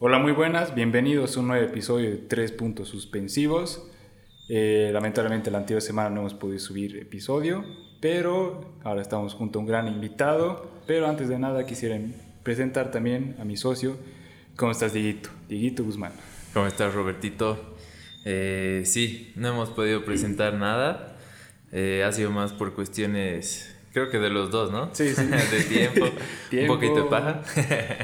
Hola, muy buenas, bienvenidos a un nuevo episodio de Tres Puntos Suspensivos. Eh, lamentablemente la anterior semana no hemos podido subir episodio, pero ahora estamos junto a un gran invitado. Pero antes de nada quisiera presentar también a mi socio. ¿Cómo estás, Dieguito? Dieguito Guzmán. ¿Cómo estás, Robertito? Eh, sí, no hemos podido presentar nada. Eh, ha sido más por cuestiones, creo que de los dos, ¿no? Sí, sí. de tiempo, un poquito de paja.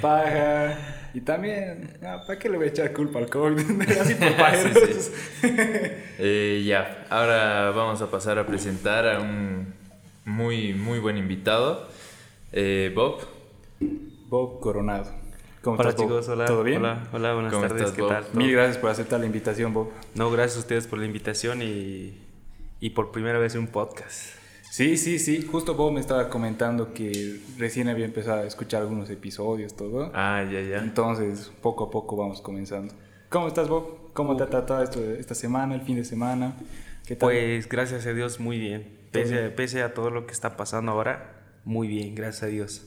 paja. Y también, ¿para qué le voy a echar culpa al COVID? Así por pajeros. Eh, ya, ahora vamos a pasar a presentar a un muy, muy buen invitado, eh, Bob. Bob Coronado. ¿Cómo hola estás, chicos, hola. ¿Todo bien? Hola, hola buenas tardes, ¿qué tal? Mil gracias por aceptar la invitación, Bob. No, gracias a ustedes por la invitación y, y por primera vez en un podcast. Sí, sí, sí. Justo Bob me estaba comentando que recién había empezado a escuchar algunos episodios, todo. Ah, ya, ya. Entonces, poco a poco vamos comenzando. ¿Cómo estás, Bob? ¿Cómo te ha tratado esto, esta semana, el fin de semana? ¿Qué tal? Pues gracias a Dios, muy bien. Pese, pese a todo lo que está pasando ahora, muy bien, gracias a Dios.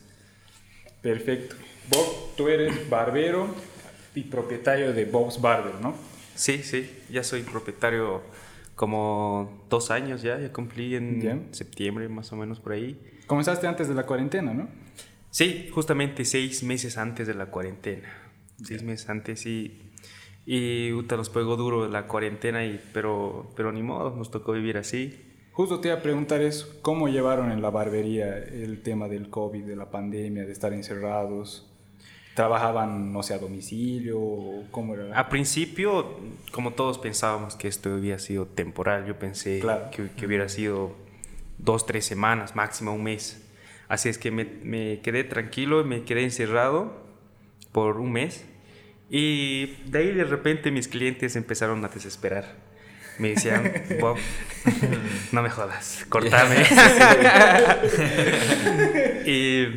Perfecto. Bob, tú eres barbero y propietario de Bob's Barber, ¿no? Sí, sí, ya soy propietario como dos años ya, ya cumplí en septiembre más o menos por ahí. Comenzaste antes de la cuarentena, ¿no? Sí, justamente seis meses antes de la cuarentena. Seis meses antes y, y nos pegó duro la cuarentena, y, pero, pero ni modo, nos tocó vivir así. Justo te iba a preguntar eso, ¿cómo llevaron en la barbería el tema del COVID, de la pandemia, de estar encerrados? ¿Trabajaban, no sé, a domicilio? ¿Cómo era? A principio, como todos pensábamos que esto había sido temporal, yo pensé que, que, hubiera sido dos, tres semanas, máximo un mes. Así es que me, me quedé tranquilo, me quedé encerrado por un mes y de ahí de repente mis clientes empezaron a desesperar me decían, Bob, no me jodas, cortame. y,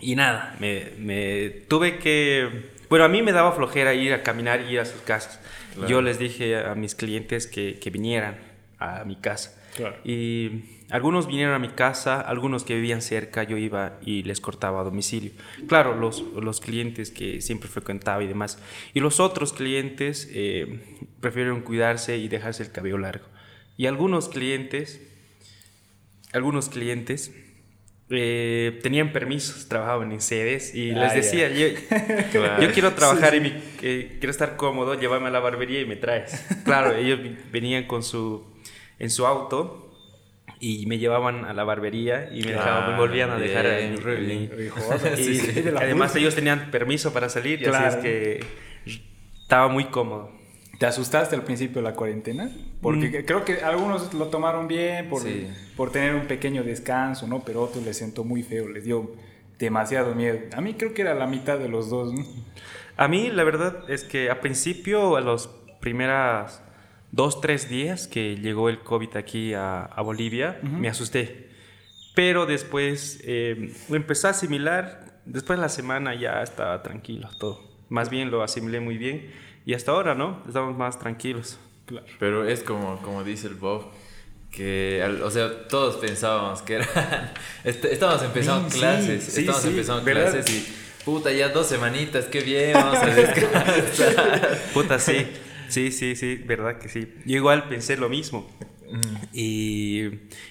y, nada, me, me, tuve que... Bueno, a mí me daba flojera ir a caminar y ir a sus casas. Yo les dije a mis clientes que, que vinieran a mi casa. Y algunos vinieron a mi casa, algunos que vivían cerca, yo iba y les cortaba a domicilio. Claro, los, los clientes que siempre frecuentaba y demás. Y los otros clientes eh, prefirieron cuidarse y dejarse el cabello largo. Y algunos clientes, algunos clientes eh, tenían permisos, trabajaban en sedes y les decía, yo, yo, quiero trabajar y eh, quiero estar cómodo, llévame a la barbería y me traes. Claro, ellos venían con su, en su auto y me llevaban a la barbería y me, dejaban, me volvían a dejar en, y, además ellos tenían permiso para salir y así es que estaba muy cómodo. ¿Te asustaste al principio de la cuarentena? Porque mm. creo que algunos lo tomaron bien por, por tener un pequeño descanso, ¿no? Pero otros les sentó muy feo, les dio demasiado miedo. A mí creo que era la mitad de los dos, ¿no? A mí la verdad es que a principio, a los primeras dos, tres días que llegó el COVID aquí a, Bolivia, me asusté. Pero después eh, lo empecé a asimilar. Después de la semana ya estaba tranquilo todo. Más bien lo asimilé muy bien. Y hasta ahora, ¿no? Estamos más tranquilos. Claro. Pero es como, como dice el Bob, que, o sea, todos pensábamos que era... estábamos empezando clases, sí, estábamos empezando clases y... Puta, ya dos semanitas, qué bien, vamos a descansar. Puta, sí. Sí, sí, sí, verdad que sí. Yo igual pensé lo mismo. Y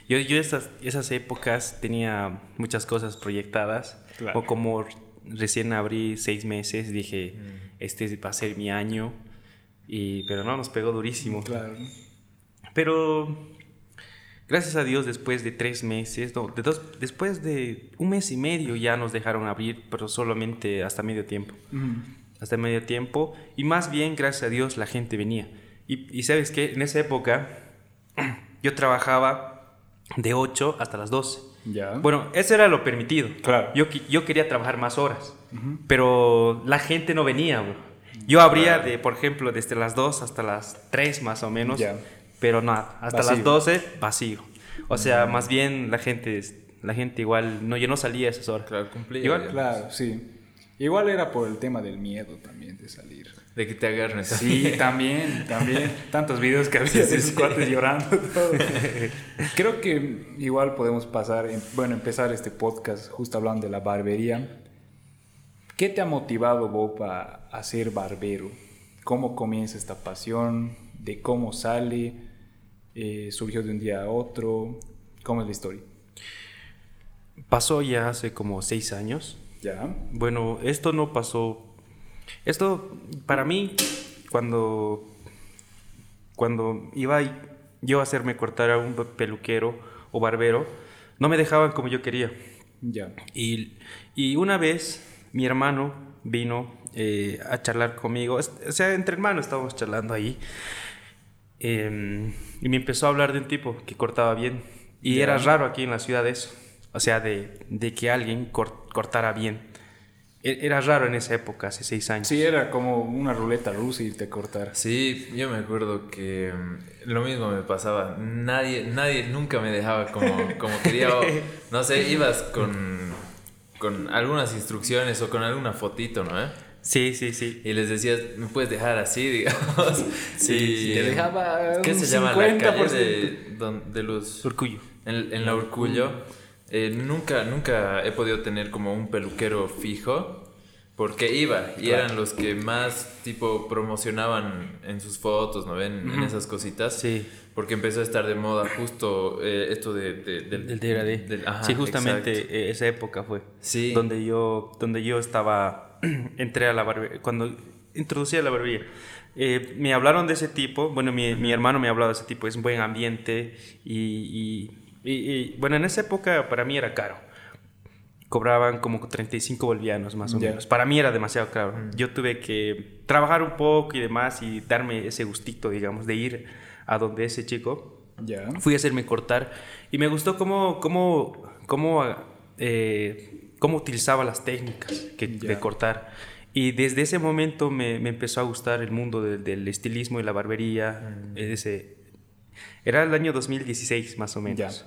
yo, yo esas, esas épocas tenía muchas cosas proyectadas. O como recién abrí seis meses, dije, este va a ser mi año. Y, pero no, nos pegó durísimo. Claro. Pero gracias a Dios, después de tres meses, no, de dos, después de un mes y medio ya nos dejaron abrir, pero solamente hasta medio tiempo hasta medio tiempo y más bien, gracias a Dios, la gente venía. Y, sabes que en esa época yo trabajaba de 8 hasta las 12. Ya. Bueno, eso era lo permitido. Claro. Yo, yo quería trabajar más horas, pero la gente no venía. Yo abría, de, por ejemplo, desde las 2 hasta las 3 más o menos, pero nada, hasta las 12 vacío. O sea, más bien la gente, la gente igual, no, yo no salía a esas horas. Claro, cumplía. Igual, claro, sí. Igual era por el tema del miedo también de salir. De que te agarren. Sí, también, también. Tantos videos que había de sus cuates llorando. Todo. Creo que igual podemos pasar, bueno, empezar este podcast justo hablando de la barbería. ¿Qué te ha motivado, Bob, a, ser barbero? ¿Cómo comienza esta pasión? ¿De cómo sale? Eh, ¿Surgió de un día a otro? ¿Cómo es la historia? Pasó ya hace como seis años. Ya. Bueno, esto no pasó. Esto, para mí, cuando, cuando iba yo a hacerme cortar a un peluquero o barbero, no me dejaban como yo quería. Ya. Y, y una vez mi hermano vino eh, a charlar conmigo, o sea, entre hermanos estábamos charlando ahí, em, y me empezó a hablar de un tipo que cortaba bien. Y era raro aquí en la ciudad eso, o sea, de, de que alguien cortara bien. E, era raro en esa época, hace seis años. Sí, era como una ruleta rusa irte a cortar. Sí, yo me acuerdo que mm, lo mismo me pasaba. Nadie, nadie nunca me dejaba como, como quería. no sé, ibas con con algunas instrucciones o con alguna fotito, ¿no? Sí, sí, sí. Y les decías, me puedes dejar así, digamos. Sí, te dejaba. ¿Qué se llama la calle de, de los. Urcullo. En, en la Urcullo. Eh, nunca, nunca he podido tener como un peluquero fijo. Porque iba y eran los que más tipo promocionaban en sus fotos, ¿no ven? En esas cositas. Sí. Porque empezó a estar de moda justo eh, esto de, del, del degradé. sí, justamente eh, esa época fue. Sí. Donde yo, donde yo estaba, entré a la barbería, cuando introducí a la barbería. Eh, me hablaron de ese tipo, bueno, mi, mi, hermano me hablado de ese tipo, es un buen ambiente y, y, y, bueno, en esa época para mí era caro. Cobraban como 35 bolivianos más o menos. Para mí era demasiado caro. Yo tuve que trabajar un poco y demás y darme ese gustito, digamos, de ir a donde ese chico. Ya. Fui a hacerme cortar y me gustó cómo, cómo, cómo, eh, cómo utilizaba las técnicas que, de cortar. Y desde ese momento me, me empezó a gustar el mundo del estilismo y la barbería. Mm. Ese, era el año 2016 más o menos.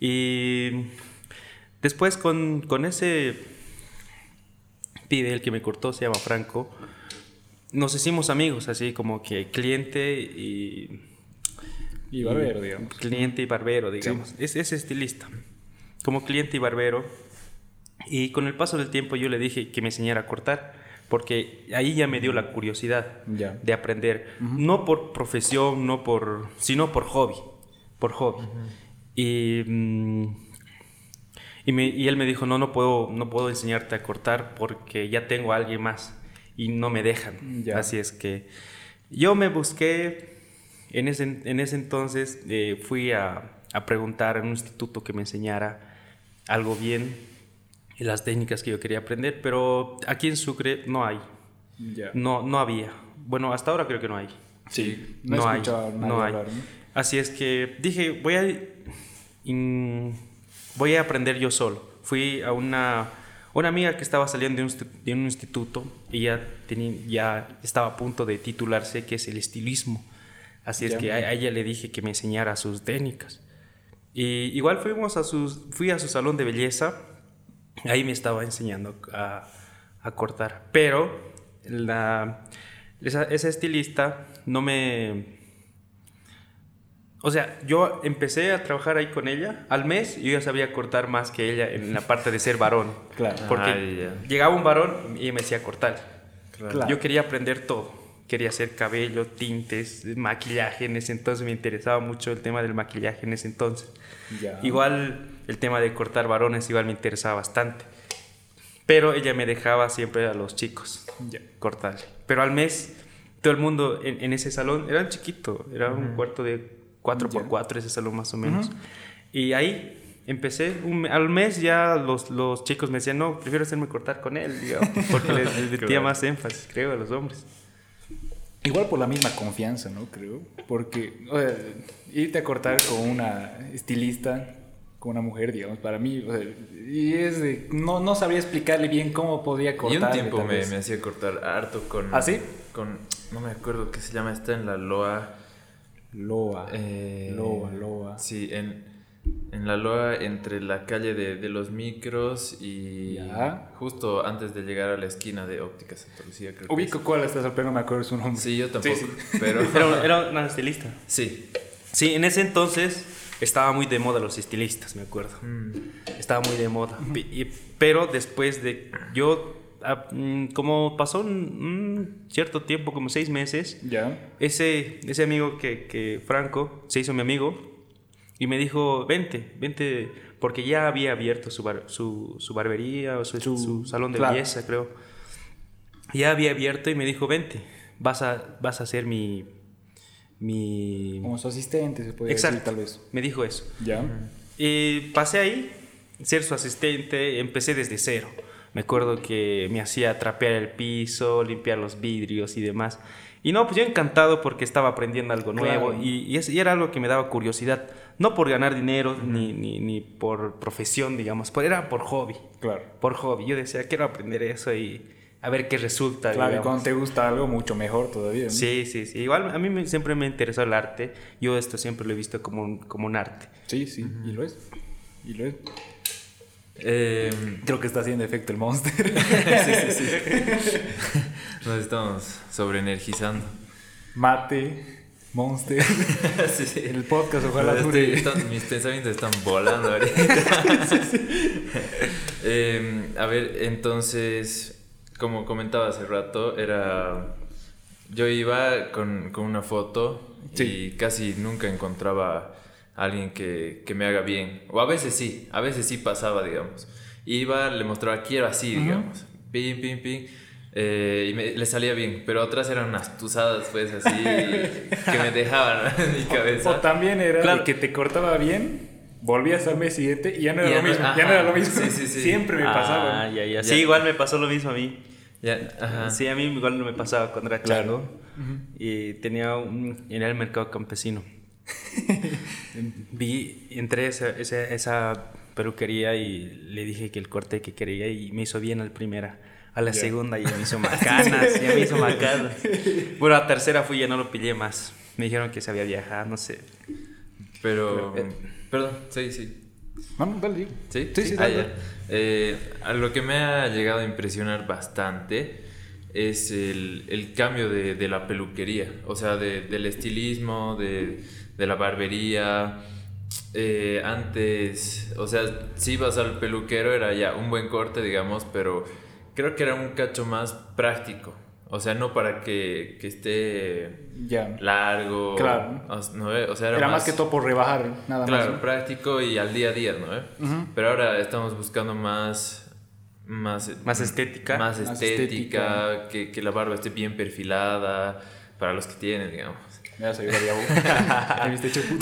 Y después con, con ese pibe, el que me cortó, se llama Franco, nos hicimos amigos, así como que cliente y y barbero, digamos. Cliente y barbero, digamos. Es, es estilista. Como cliente y barbero. Y con el paso del tiempo yo le dije que me enseñara a cortar, porque ahí ya me dio la curiosidad de aprender, no por profesión, no por, sino por hobby, por hobby. Y, mm, y, me, y, él me dijo, no, no puedo, no puedo enseñarte a cortar porque ya tengo a alguien más y no me dejan. Así es que yo me busqué en ese, en ese entonces eh, fui a, a, preguntar en un instituto que me enseñara algo bien y las técnicas que yo quería aprender, pero aquí en Sucre no hay. No, no había. Bueno, hasta ahora creo que no hay. Sí, no, hay. No hay. Así es que dije, voy a, voy a aprender yo solo. Fui a una, una amiga que estaba saliendo de un, de un instituto y ya, tenía, ya estaba a punto de titularse, que es el estilismo. Así es que a, ella le dije que me enseñara sus técnicas. Y igual fuimos a sus, fui a su salón de belleza, ahí me estaba enseñando a, a cortar. Pero la, esa, esa, estilista no me... O sea, yo empecé a trabajar ahí con ella. Al mes yo ya sabía cortar más que ella en la parte de ser varón. Claro. Porque llegaba un varón y me decía cortar. Claro. Yo quería aprender todo quería hacer cabello, tintes, maquillaje. En ese entonces me interesaba mucho el tema del maquillaje en ese entonces. Igual el tema de cortar varones igual me interesaba bastante. Pero ella me dejaba siempre a los chicos cortarle. Pero al mes todo el mundo en, ese salón era chiquito, era un cuarto de 4x4 ese salón más o menos. Y ahí empecé, al mes ya los, los, chicos me decían, no, prefiero hacerme cortar con él, porque les, les metía más énfasis, creo, a los hombres. Igual por la misma confianza, ¿no? Creo. Porque o sea, irte a cortar con una estilista, con una mujer, digamos, para mí, o sea, y es de, no, no sabría explicarle bien cómo podía cortar. Y un tiempo me, me, hacía cortar harto con... ¿Ah, sí? Con, no me acuerdo qué se llama, está en la Loa. Loa. Eh, Loa, Loa. Sí, en en la loa entre la calle de, de los micros y justo antes de llegar a la esquina de Óptica Santa Lucía. Creo Ubico cuál estás, pero no me acuerdo su nombre. Sí, yo tampoco. Pero... era, una estilista. Sí. Sí, en ese entonces estaba muy de moda los estilistas, me acuerdo. Mm. Estaba muy de moda. pero después de... Yo ah, mm, como pasó un, cierto tiempo, como seis meses, ya. ese, ese amigo que, que Franco se hizo mi amigo y me dijo, vente, vente, porque ya había abierto su, su, su, barbería o su, su salón de belleza, creo. Ya había abierto y me dijo, vente, vas a, vas a ser mi... mi... Como su asistente, se puede decir, tal vez. Me dijo eso. Ya. Y pasé ahí, ser su asistente, empecé desde cero. Me acuerdo que me hacía trapear el piso, limpiar los vidrios y demás. Y no, pues yo encantado porque estaba aprendiendo algo nuevo y, y, era algo que me daba curiosidad. No por ganar dinero ni, ni, ni, por profesión, digamos, pero era por hobby. Claro. Por hobby. Yo decía, quiero aprender eso y a ver qué resulta. Claro, y cuando te gusta algo, mucho mejor todavía. Sí, sí, sí. Igual a mí siempre me interesó el arte. Yo esto siempre lo he visto como un, como un arte. Sí, sí, y lo es. Y lo es. Eh, creo que está haciendo efecto el monster. sí, sí, sí. Nos estamos sobreenergizando. Mate, monster. sí, sí. El podcast, ojalá Mis pensamientos están volando ahorita. eh, a ver, entonces, como comentaba hace rato, era. Yo iba con, con una foto y casi nunca encontraba alguien que, que, me haga bien. O a veces sí, a veces sí pasaba, digamos. Iba, le mostraba, quiero así, digamos. Pim, pim, pim. Eh, y me, le salía bien, pero otras eran unas tusadas, pues así, que me dejaban en mi cabeza. O, también era que te cortaba bien, volvías al mes siguiente y ya no era, lo, mismo, ya no era lo mismo. Sí, sí, sí. Siempre me pasaba. Ah, ya, ya. Sí, igual me pasó lo mismo a mí. Ya, ajá. Sí, a mí igual no me pasaba cuando era claro. Y tenía un, en el mercado campesino. Vi, entré a esa, esa, peluquería y le dije que el corte que quería y me hizo bien al primera. A la segunda ya me hizo macanas, ya me hizo macanas. Bueno, a la tercera fui ya no lo pillé más. Me dijeron que se había viajado, no sé. Pero, eh, perdón, sí, sí. Vamos, dale. Sí, sí, sí. Ah, eh, a lo que me ha llegado a impresionar bastante es el, el cambio de, de, la peluquería, o sea, de, del estilismo, de, de la barbería. Eh, antes, o sea, si ibas al peluquero era ya un buen corte, digamos, pero creo que era un cacho más práctico. O sea, no para que, que esté ya. largo. Claro. O, sea, era, más, que todo por rebajar, nada más. Claro, práctico y al día a día, ¿no? Pero ahora estamos buscando más. Más, más estética. Más estética, Que, que la barba esté bien perfilada para los que tienen, digamos. Me vas a ayudar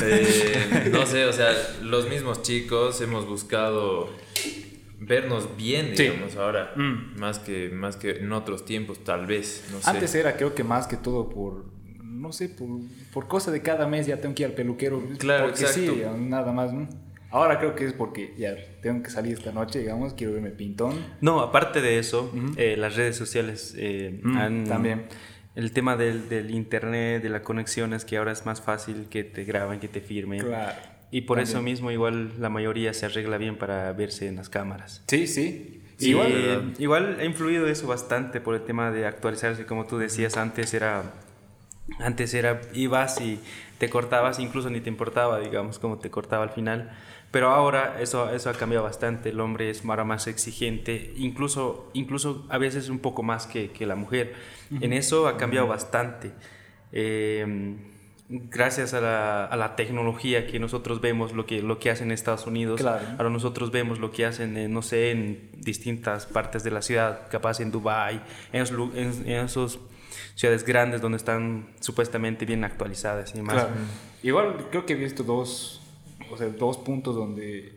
eh, no sé, o sea, los mismos chicos hemos buscado vernos bien, digamos, ahora. Mm. Más, que, más que en otros tiempos, tal vez. No sé. Antes era, creo que más que todo por. No sé, por, por cosa de cada mes ya tengo que ir al peluquero. Claro, porque sí, nada más. Ahora creo que es porque ya tengo que salir esta noche, digamos, quiero verme pintón. No, aparte de eso, eh, las redes sociales eh, mm, han, también el tema del, del, internet, de la conexión, es que ahora es más fácil que te graben, que te firmen. Claro. Y por eso mismo igual la mayoría se arregla bien para verse en las cámaras. Sí, sí. igual, igual ha influido eso bastante por el tema de actualizarse, como tú decías, antes era, antes era, ibas y te cortabas, incluso ni te importaba, digamos, como te cortaba al final. Pero ahora eso, eso ha cambiado bastante, el hombre es ahora más exigente, incluso, incluso a veces un poco más que, que la mujer. En eso ha cambiado bastante. Eh, gracias a la, a la, tecnología que nosotros vemos lo que, lo que hacen en Estados Unidos, ahora nosotros vemos lo que hacen, no sé, en distintas partes de la ciudad, capaz en Dubai, en, en, en esos ciudades grandes donde están supuestamente bien actualizadas y demás. Igual creo que he visto dos o sea, dos puntos donde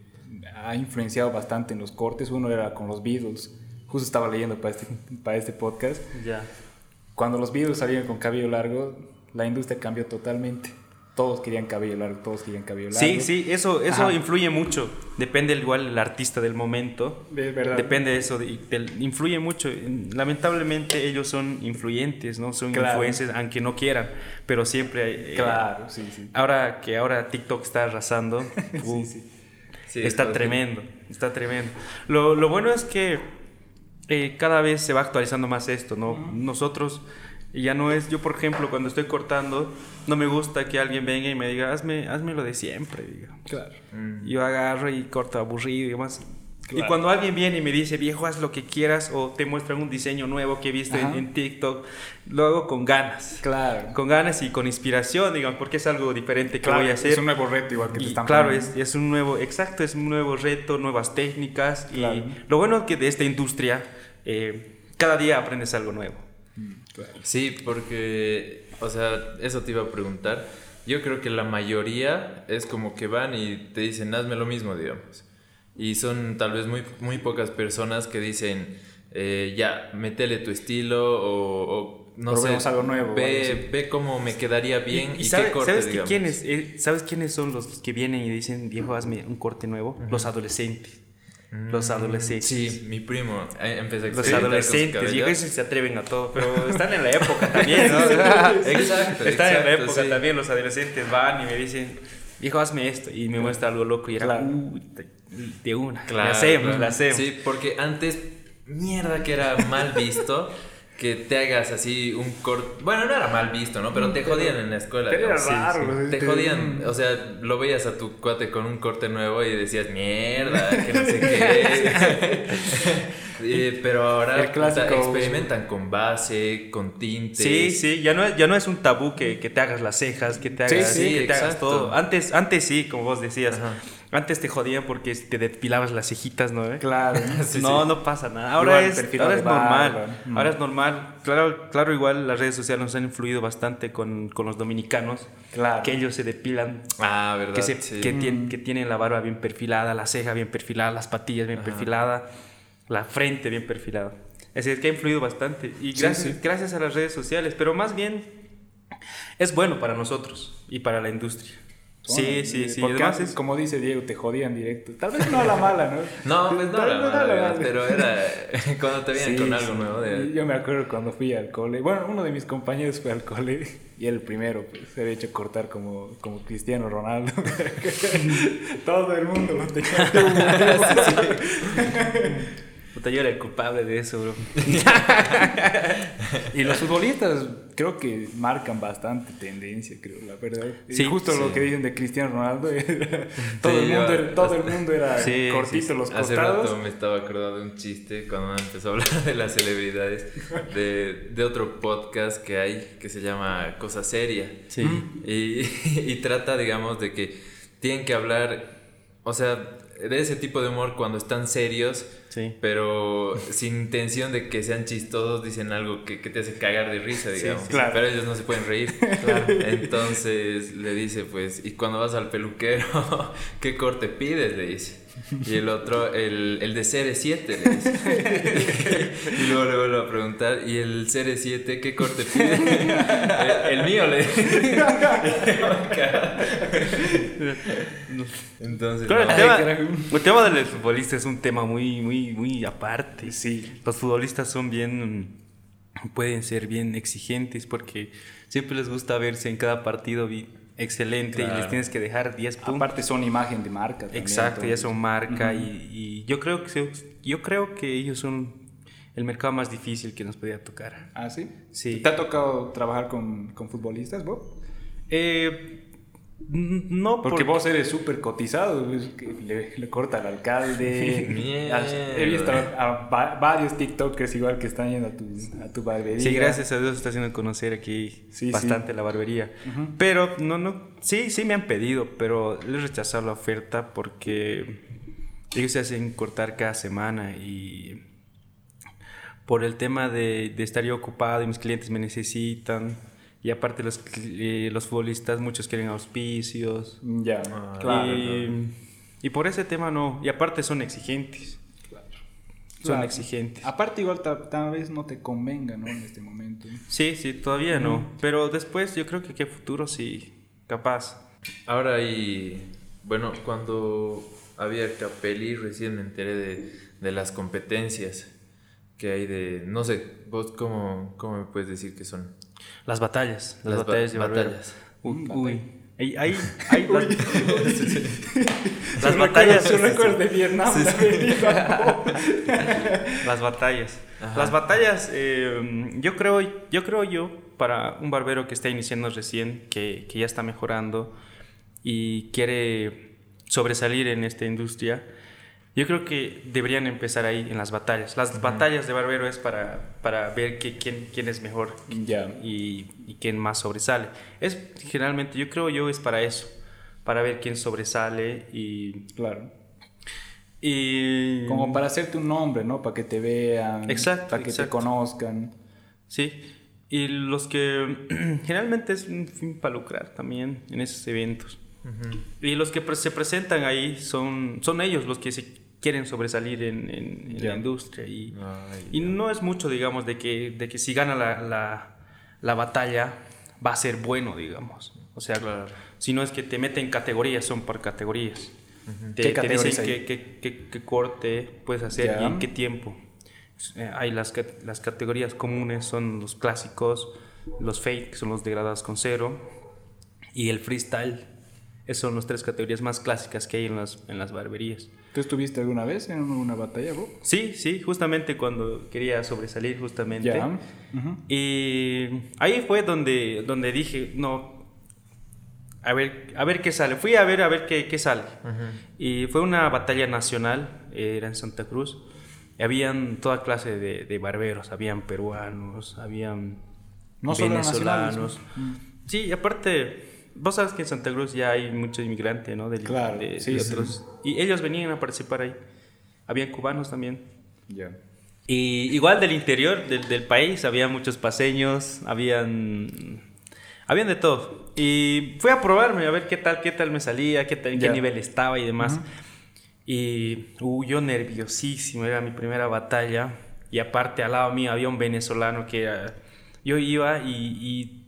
ha influenciado bastante en los cortes. Uno era con los Beatles. Justo estaba leyendo para este, para este podcast. Ya. Cuando los Beatles salieron con cabello largo, la industria cambió totalmente. Todos querían cabello largo, todos querían cabello largo. Sí, sí, eso, eso influye mucho. Depende igual el artista del momento. Es verdad. Depende de eso, influye mucho. Lamentablemente ellos son influyentes, ¿no? Son influencers, aunque no quieran, pero siempre... Eh, claro, sí, sí. Ahora que ahora TikTok está arrasando, sí, sí. está tremendo, está tremendo. Lo, lo, bueno es que eh, cada vez se va actualizando más esto, ¿no? Nosotros y ya no es, yo por ejemplo, cuando estoy cortando, no me gusta que alguien venga y me diga, hazme, hazme lo de siempre, diga. Claro. Mm. Yo agarro y corto aburrido y demás. Y cuando alguien viene y me dice, viejo, haz lo que quieras, o te muestran un diseño nuevo que he visto en, TikTok, lo hago con ganas. Claro. Con ganas y con inspiración, digamos, porque es algo diferente que voy a hacer. Es un nuevo reto igual que te están Claro, es, es, un nuevo, exacto, es un nuevo reto, nuevas técnicas. Y lo bueno es que de esta industria, eh, cada día aprendes algo nuevo. Sí, porque, o sea, eso te iba a preguntar. Yo creo que la mayoría es como que van y te dicen, hazme lo mismo, digamos. Y son tal vez muy, muy pocas personas que dicen, eh, ya, métele tu estilo o, no sé, algo nuevo. Ve, ve, cómo me quedaría bien y, sabe, qué corte, ¿sabes, quiénes, eh, ¿Sabes quiénes son los que vienen y dicen, viejo, hazme un corte nuevo? Los adolescentes. Los mm, adolescentes. Sí, mi primo empezó a Los adolescentes, y ellos se atreven a todo, pero están en la época también, ¿no? exacto. Están en la época también, los adolescentes van y me dicen, viejo, hazme esto, y me muestra algo loco y era, de una. Claro, la hacemos, la hacemos. Sí, porque antes, mierda que era mal visto. que te hagas así un corte. Bueno, no era mal visto, ¿no? Pero te jodían en la escuela. Era raro. Te jodían. O sea, lo veías a tu cuate con un corte nuevo y decías, mierda, que no sé qué. Eh, pero ahora experimentan con base, con tintes. Sí, sí, ya no es, ya no es un tabú que, que te hagas las cejas, que te hagas, sí, que te hagas todo. Antes, antes sí, como vos decías. Antes te jodían porque te depilabas las cejitas, ¿no? Claro. no, no pasa nada. Ahora es, ahora es normal. Ahora es normal. Claro, claro, igual las redes sociales nos han influido bastante con, con los dominicanos. Claro. Que ellos se depilan. Ah, verdad. Que, que, tienen, que, tienen, la barba bien perfilada, la ceja bien perfilada, las patillas bien perfiladas, la frente bien perfilada. Es decir, que ha influido bastante. Y gracias, gracias a las redes sociales. Pero más bien es bueno para nosotros y para la industria. Sí, sí, sí. Porque antes, como dice Diego, te jodían directo. Tal vez no a la mala, ¿no? no, pues no, a la mala, pero era cuando te veían con algo nuevo. Yo me acuerdo cuando fui al cole. Bueno, uno de mis compañeros fue al cole y el primero pues, se había hecho cortar como, como Cristiano Ronaldo. Todo el mundo lo tenía. Puta, yo era el culpable de eso, bro. y los futbolistas creo que marcan bastante tendencia, creo, la verdad. Sí, justo lo que dicen de Cristiano Ronaldo, todo, el mundo era, todo el mundo era cortito los costados. Hace rato me estaba acordando de un chiste cuando empezó a hablar de las celebridades, de, de otro podcast que hay que se llama Cosa Seria. Sí. Y, y trata, digamos, de que tienen que hablar, o sea, de ese tipo de humor cuando están serios, pero sin intención de que sean chistosos, dicen algo que, te hace cagar de risa, digamos. Pero ellos no se pueden reír. Entonces le dice, pues, y cuando vas al peluquero, ¿qué corte pides? Le dice. Y el otro, el, el de Serie 7, le dice. y luego le vuelvo a preguntar, ¿y el Serie 7 qué corte pide? el, mío, le Entonces, claro, el, tema, el, tema, del futbolista es un tema muy, muy, muy aparte. Sí. Los futbolistas son bien, pueden ser bien exigentes porque siempre les gusta verse en cada partido excelente y les tienes que dejar 10 puntos. Aparte son imagen de marca. Exacto, ya son marca y, yo, creo que yo creo que ellos son el mercado más difícil que nos podía tocar. ¿Ah, sí? Sí. ¿Te ha tocado trabajar con, con futbolistas, Bob? Eh, no, porque, vos eres súper cotizado. Le, le, corta al alcalde. He visto a, varios TikTokers igual que están yendo a tu, a tu barbería. Sí, gracias a Dios está haciendo conocer aquí bastante la barbería. Pero no, no, sí, sí me han pedido, pero les he rechazado la oferta porque ellos se hacen cortar cada semana y por el tema de, de estar yo ocupado y mis clientes me necesitan y aparte los, eh, los futbolistas, muchos quieren auspicios. Ya, ah, claro, y, por ese tema no. Y aparte son exigentes. Claro. Son exigentes. Aparte igual tal, vez no te convenga, ¿no? En este momento. Sí, sí, todavía no. Pero después yo creo que qué futuro sí, capaz. Ahora y bueno, cuando había Capelli recién me enteré de, de las competencias que hay de, no sé, vos cómo, cómo me puedes decir que son. Las batallas. Las, batallas de batallas. Uy, uy. Hay, hay, hay las, batallas. de Vietnam. las batallas. Las batallas, eh, yo creo, yo creo yo, para un barbero que está iniciando recién, que, que ya está mejorando y quiere sobresalir en esta industria, Yo creo que deberían empezar ahí en las batallas. Las batallas de barbero es para, para ver que, quién, quién es mejor y, y, quién más sobresale. Es generalmente, yo creo yo, es para eso, para ver quién sobresale y... Claro. Y... Como para hacerte un nombre, ¿no? Para que te vean, exacto, para que te conozcan. Sí, y los que generalmente es un fin para lucrar también en esos eventos. Y los que se presentan ahí son, son ellos los que se quieren sobresalir en, en, la industria. Y, y no es mucho, digamos, de que, de que si gana la, la, la batalla va a ser bueno, digamos. O sea, si no es que te meten categorías, son por categorías. te, te, dicen qué, corte puedes hacer y en qué tiempo. Eh, hay las, las categorías comunes, son los clásicos, los fake, son los degradados con cero, y el freestyle, esas son las tres categorías más clásicas que hay en las, en las barberías. ¿Tú estuviste alguna vez en una batalla, bro? Sí, sí, justamente cuando quería sobresalir, justamente. Y ahí fue donde, donde dije, no, a ver, a ver qué sale. Fui a ver a ver qué, qué sale. Y fue una batalla nacional, era en Santa Cruz. Y habían toda clase de, de barberos, habían peruanos, habían no venezolanos. Mm. Sí, y aparte vos sabes que en Santa Cruz ya hay muchos inmigrantes, ¿no? claro, sí, otros. Y ellos venían a participar ahí. Habían cubanos también. Ya. Y igual del interior del, del, país, había muchos paseños, habían... Habían de todo. Y fui a probarme, a ver qué tal, qué tal me salía, qué tal, en qué nivel estaba y demás. Y uh, yo nerviosísimo, era mi primera batalla. Y aparte al lado mío había un venezolano que yo iba y, y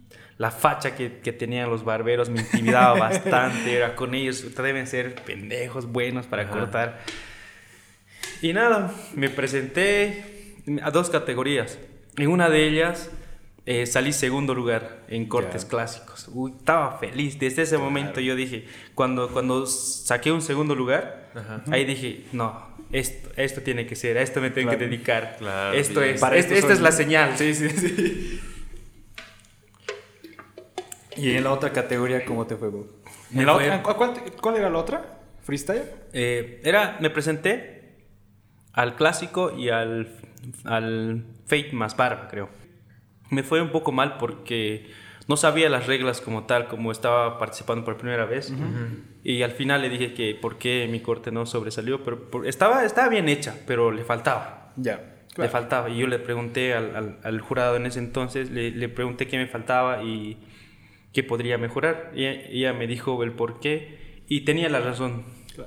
la facha que, que, tenían los barberos me intimidaba bastante. Era con ellos, deben ser pendejos buenos para cortar. Y nada, me presenté a dos categorías. En una de ellas eh, salí segundo lugar en cortes clásicos. Uy, estaba feliz. Desde ese momento yo dije, cuando, cuando saqué un segundo lugar, ahí dije, no, esto, esto tiene que ser, a esto me tengo que dedicar. esto es, esta es la señal. Sí, sí, sí. ¿Y en la otra categoría cómo te fue, ¿En la otra, ¿cuál, era la otra? ¿Freestyle? Eh, era, me presenté al clásico y al, al Fate más barba, creo. Me fue un poco mal porque no sabía las reglas como tal, como estaba participando por primera vez. Y al final le dije que por qué mi corte no sobresalió, pero estaba, estaba bien hecha, pero le faltaba. Ya. Le faltaba. Y yo le pregunté al, al, jurado en ese entonces, le, le pregunté qué me faltaba y que podría mejorar. Y ella me dijo el por qué y tenía la razón.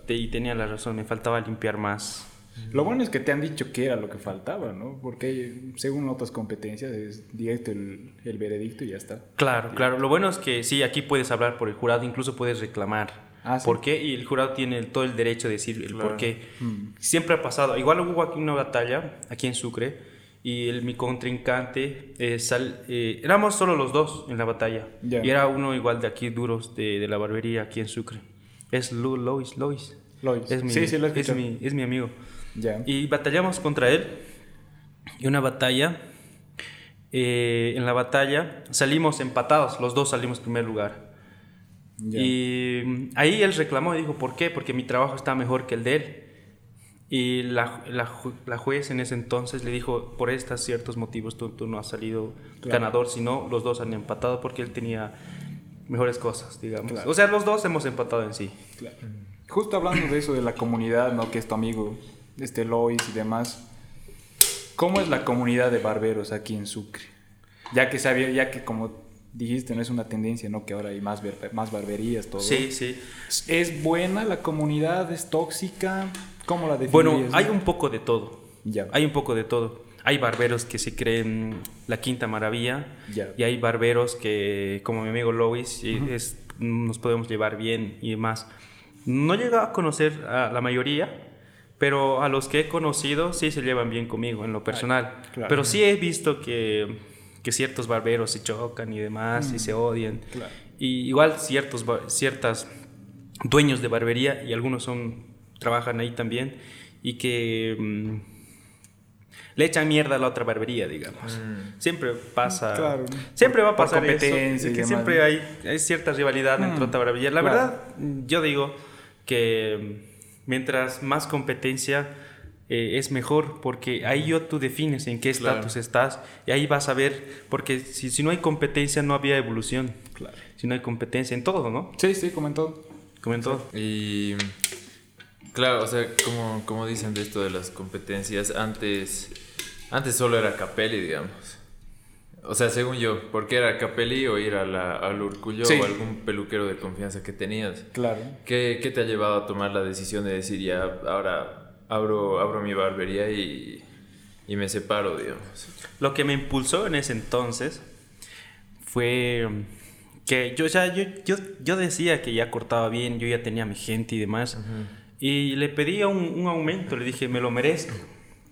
Y tenía la razón, me faltaba limpiar más. Lo bueno es que te han dicho que era lo que faltaba, ¿no? Porque según otras competencias es directo el, el veredicto y ya está. Claro, claro. Lo bueno es que sí, aquí puedes hablar por el jurado, incluso puedes reclamar. Ah, ¿Por qué? Y el jurado tiene todo el derecho de decir el por qué. Mm. Siempre ha pasado. Igual hubo aquí una batalla, aquí en Sucre, y el, mi contrincante, eh, eh, éramos solo los dos en la batalla. Y era uno igual de aquí, duros, de, de la barbería aquí en Sucre. Es Lu, Lois, Lois. Lois. Es mi, sí, sí, lo es mi, es mi amigo. Y batallamos contra él. Y una batalla. Eh, en la batalla salimos empatados, los dos salimos en primer lugar. Y ahí él reclamó y dijo, ¿por qué? Porque mi trabajo está mejor que el de él. Y la, la, la, juez en ese entonces le dijo, por estos ciertos motivos tú, tú no has salido ganador, sino los dos han empatado porque él tenía mejores cosas, digamos. O sea, los dos hemos empatado en sí. Justo hablando de eso, de la comunidad, ¿no? Que es tu amigo, este Lois y demás. ¿Cómo es la comunidad de barberos aquí en Sucre? Ya que sabía, ya que como dijiste, no es una tendencia, ¿no? Que ahora hay más, más barberías, todo. Sí, sí. ¿Es buena la comunidad? ¿Es tóxica? ¿Cómo la Bueno, hay un poco de todo. Ya. Hay un poco de todo. Hay barberos que se creen la quinta maravilla y hay barberos que, como mi amigo Lois, es, nos podemos llevar bien y demás. No llega a conocer a la mayoría, pero a los que he conocido sí se llevan bien conmigo en lo personal. Pero sí he visto que, que, ciertos barberos se chocan y demás y mm. se odian. Y igual ciertos ciertas dueños de barbería y algunos son trabajan ahí también y que mm, le echan mierda a la otra barbería, digamos. Mm. Siempre pasa. Siempre va a pasar eso. Que siempre hay, hay, cierta rivalidad entre mm. otra barbería. La verdad, yo digo que mientras más competencia eh, es mejor, porque ahí yo tú defines en qué estatus estás y ahí vas a ver, porque si, si no hay competencia no había evolución. Claro. Si no hay competencia en todo, ¿no? Sí, sí, como en todo. Como en todo. Y claro, o sea, como, como dicen de esto de las competencias, antes, antes solo era Capelli, digamos. O sea, según yo, porque era Capelli o ir a la, al Urcullo o algún peluquero de confianza que tenías. Claro. ¿Qué, ¿Qué, te ha llevado a tomar la decisión de decir ya, ahora abro, abro mi barbería y, y me separo, digamos? Lo que me impulsó en ese entonces fue que yo ya yo, yo, yo, decía que ya cortaba bien, yo ya tenía mi gente y demás. Y le pedía un, un, aumento, le dije, me lo merezco.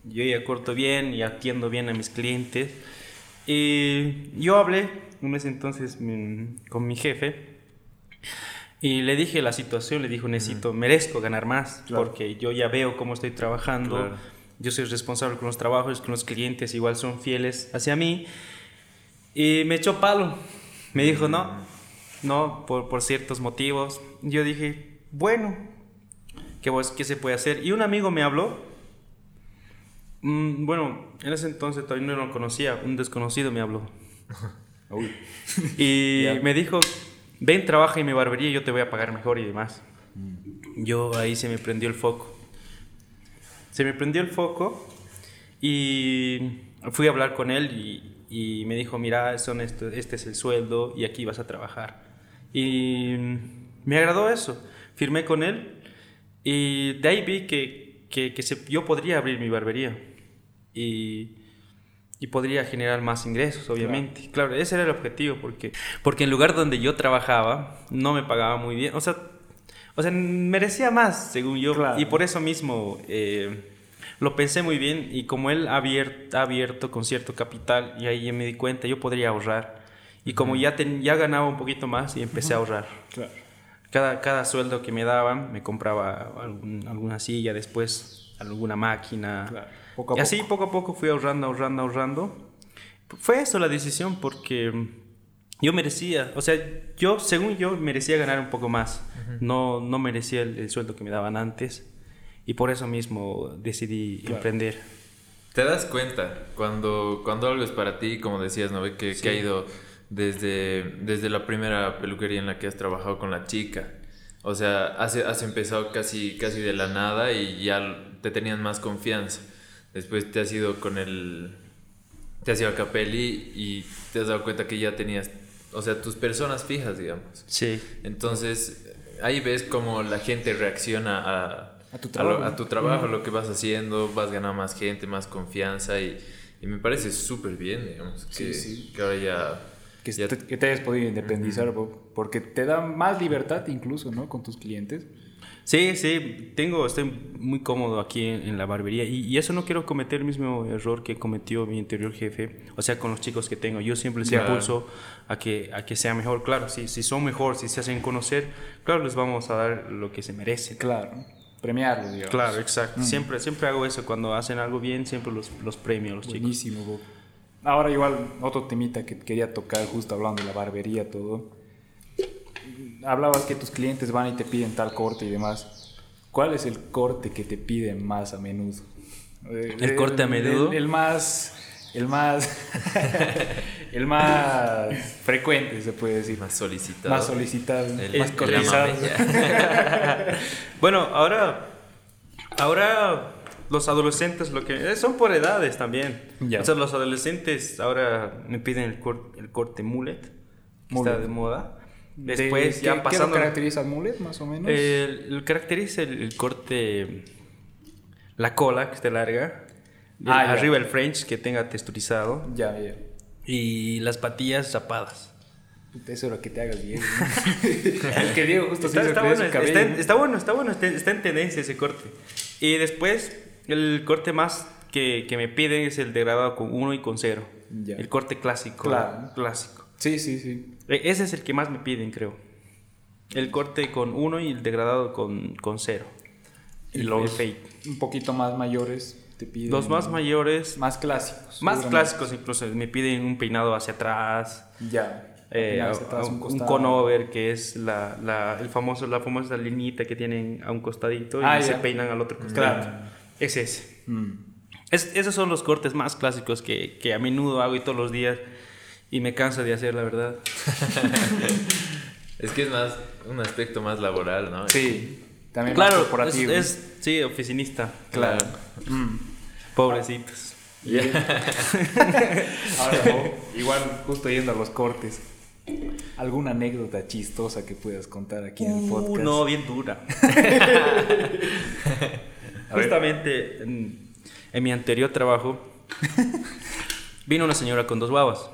Yo ya corto bien y atiendo bien a mis clientes. Y yo hablé un mes entonces con mi jefe y le dije la situación, le dijo, necesito, merezco ganar más, porque yo ya veo cómo estoy trabajando, yo soy responsable con los trabajos, con los clientes igual son fieles hacia mí. Y me echó palo, me dijo, no, no, por, por ciertos motivos. Yo dije, bueno, ¿qué, ¿qué se puede hacer? Y un amigo me habló Mm, bueno, en ese entonces todavía no lo conocía, un desconocido me habló. y me dijo, ven, trabaja en mi barbería y yo te voy a pagar mejor y demás. Mm. Yo ahí se me prendió el foco. Se me prendió el foco y fui a hablar con él y, y me dijo, mira, son este, este es el sueldo y aquí vas a trabajar. Y me agradó eso. Firmé con él y de ahí vi que, que, que se, yo podría abrir mi barbería y, y podría generar más ingresos, obviamente. Claro. ese era el objetivo, porque, porque en el lugar donde yo trabajaba no me pagaba muy bien, o sea, o sea merecía más, según yo, y por eso mismo eh, lo pensé muy bien y como él ha abierto, abierto con cierto capital y ahí me di cuenta, yo podría ahorrar. Y como ya, ya ganaba un poquito más y empecé a ahorrar. Claro. Cada, cada sueldo que me daban, me compraba alguna silla, después alguna máquina. Claro y así poco a poco fui ahorrando, ahorrando, ahorrando. Fue eso la decisión porque yo merecía, o sea, yo, según yo, merecía ganar un poco más. no, no merecía el, sueldo que me daban antes. Y por eso mismo decidí emprender. ¿Te das cuenta cuando, cuando algo es para ti, como decías, ¿no? Que, que ha ido desde, desde la primera peluquería en la que has trabajado con la chica. O sea, has, has empezado casi, casi de la nada y ya te tenían más confianza. Después te has ido con el. Te has ido a Capelli y te has dado cuenta que ya tenías. O sea, tus personas fijas, digamos. Sí. Entonces, ahí ves cómo la gente reacciona a, a tu trabajo, a, tu trabajo, lo que vas haciendo, vas ganando más gente, más confianza y, y me parece súper bien, digamos. Que, sí, que ahora ya. Que, Te, que, te, hayas podido independizar, porque te da más libertad incluso, ¿no? Con tus clientes. Sí, sí, tengo, estoy muy cómodo aquí en, la barbería y, eso no quiero cometer el mismo error que cometió mi anterior jefe, o sea, con los chicos que tengo. Yo siempre les impulso a que, a que sea mejor. Claro, si, si son mejor, si se hacen conocer, claro, les vamos a dar lo que se merecen. Claro, premiarlos, digamos. Claro, exacto. Mm. Siempre, siempre hago eso. Cuando hacen algo bien, siempre los, los premio a los Buenísimo, chicos. Ahora igual, otro temita que quería tocar justo hablando de la barbería, todo hablabas que tus clientes van y te piden tal corte y demás. ¿Cuál es el corte que te piden más a menudo? ¿El, corte a menudo? El, más... El más... el más frecuente, se puede decir. Más solicitado. Más solicitado. El, más cotizado. bueno, ahora... Ahora los adolescentes lo que son por edades también. O sea, los adolescentes ahora me piden el, corte, el corte mullet, que está de moda. Después, ya pasando. ¿Qué caracteriza el mullet, más o menos? El, caracteriza el, corte. La cola, que esté larga. Ah, arriba el French, que tenga texturizado. Ya, ya. Y las patillas zapadas. Eso es lo que te hagas bien. el que Diego justo está, está, bueno, está, está, bueno, está bueno, está, en tendencia ese corte. Y después, el corte más que, que me piden es el degradado con 1 y con 0. El corte clásico. Claro. Clásico. Sí, sí, sí. E, ese es el que más me piden, creo. El corte con uno y el degradado con, con cero. Y los un poquito más mayores te piden. Los más mayores. Más clásicos. Más clásicos incluso. Me piden un peinado hacia atrás. Ya. Eh, un, conover que es la, la, el famoso, la famosa linita que tienen a un costadito y ah, se peinan al otro costado. Es ese. Mm. Es, esos son los cortes más clásicos que, que, a menudo hago y todos los días y me cansa de hacer, la verdad. es que es más un aspecto más laboral, ¿no? Sí. También claro, más corporativo. Es, sí, oficinista. Claro. Mm. Pobrecitos. Ahora, igual, justo yendo a los cortes. ¿Alguna anécdota chistosa que puedas contar aquí en el uh, podcast? No, bien dura. Justamente en, mi anterior trabajo vino una señora con dos babas.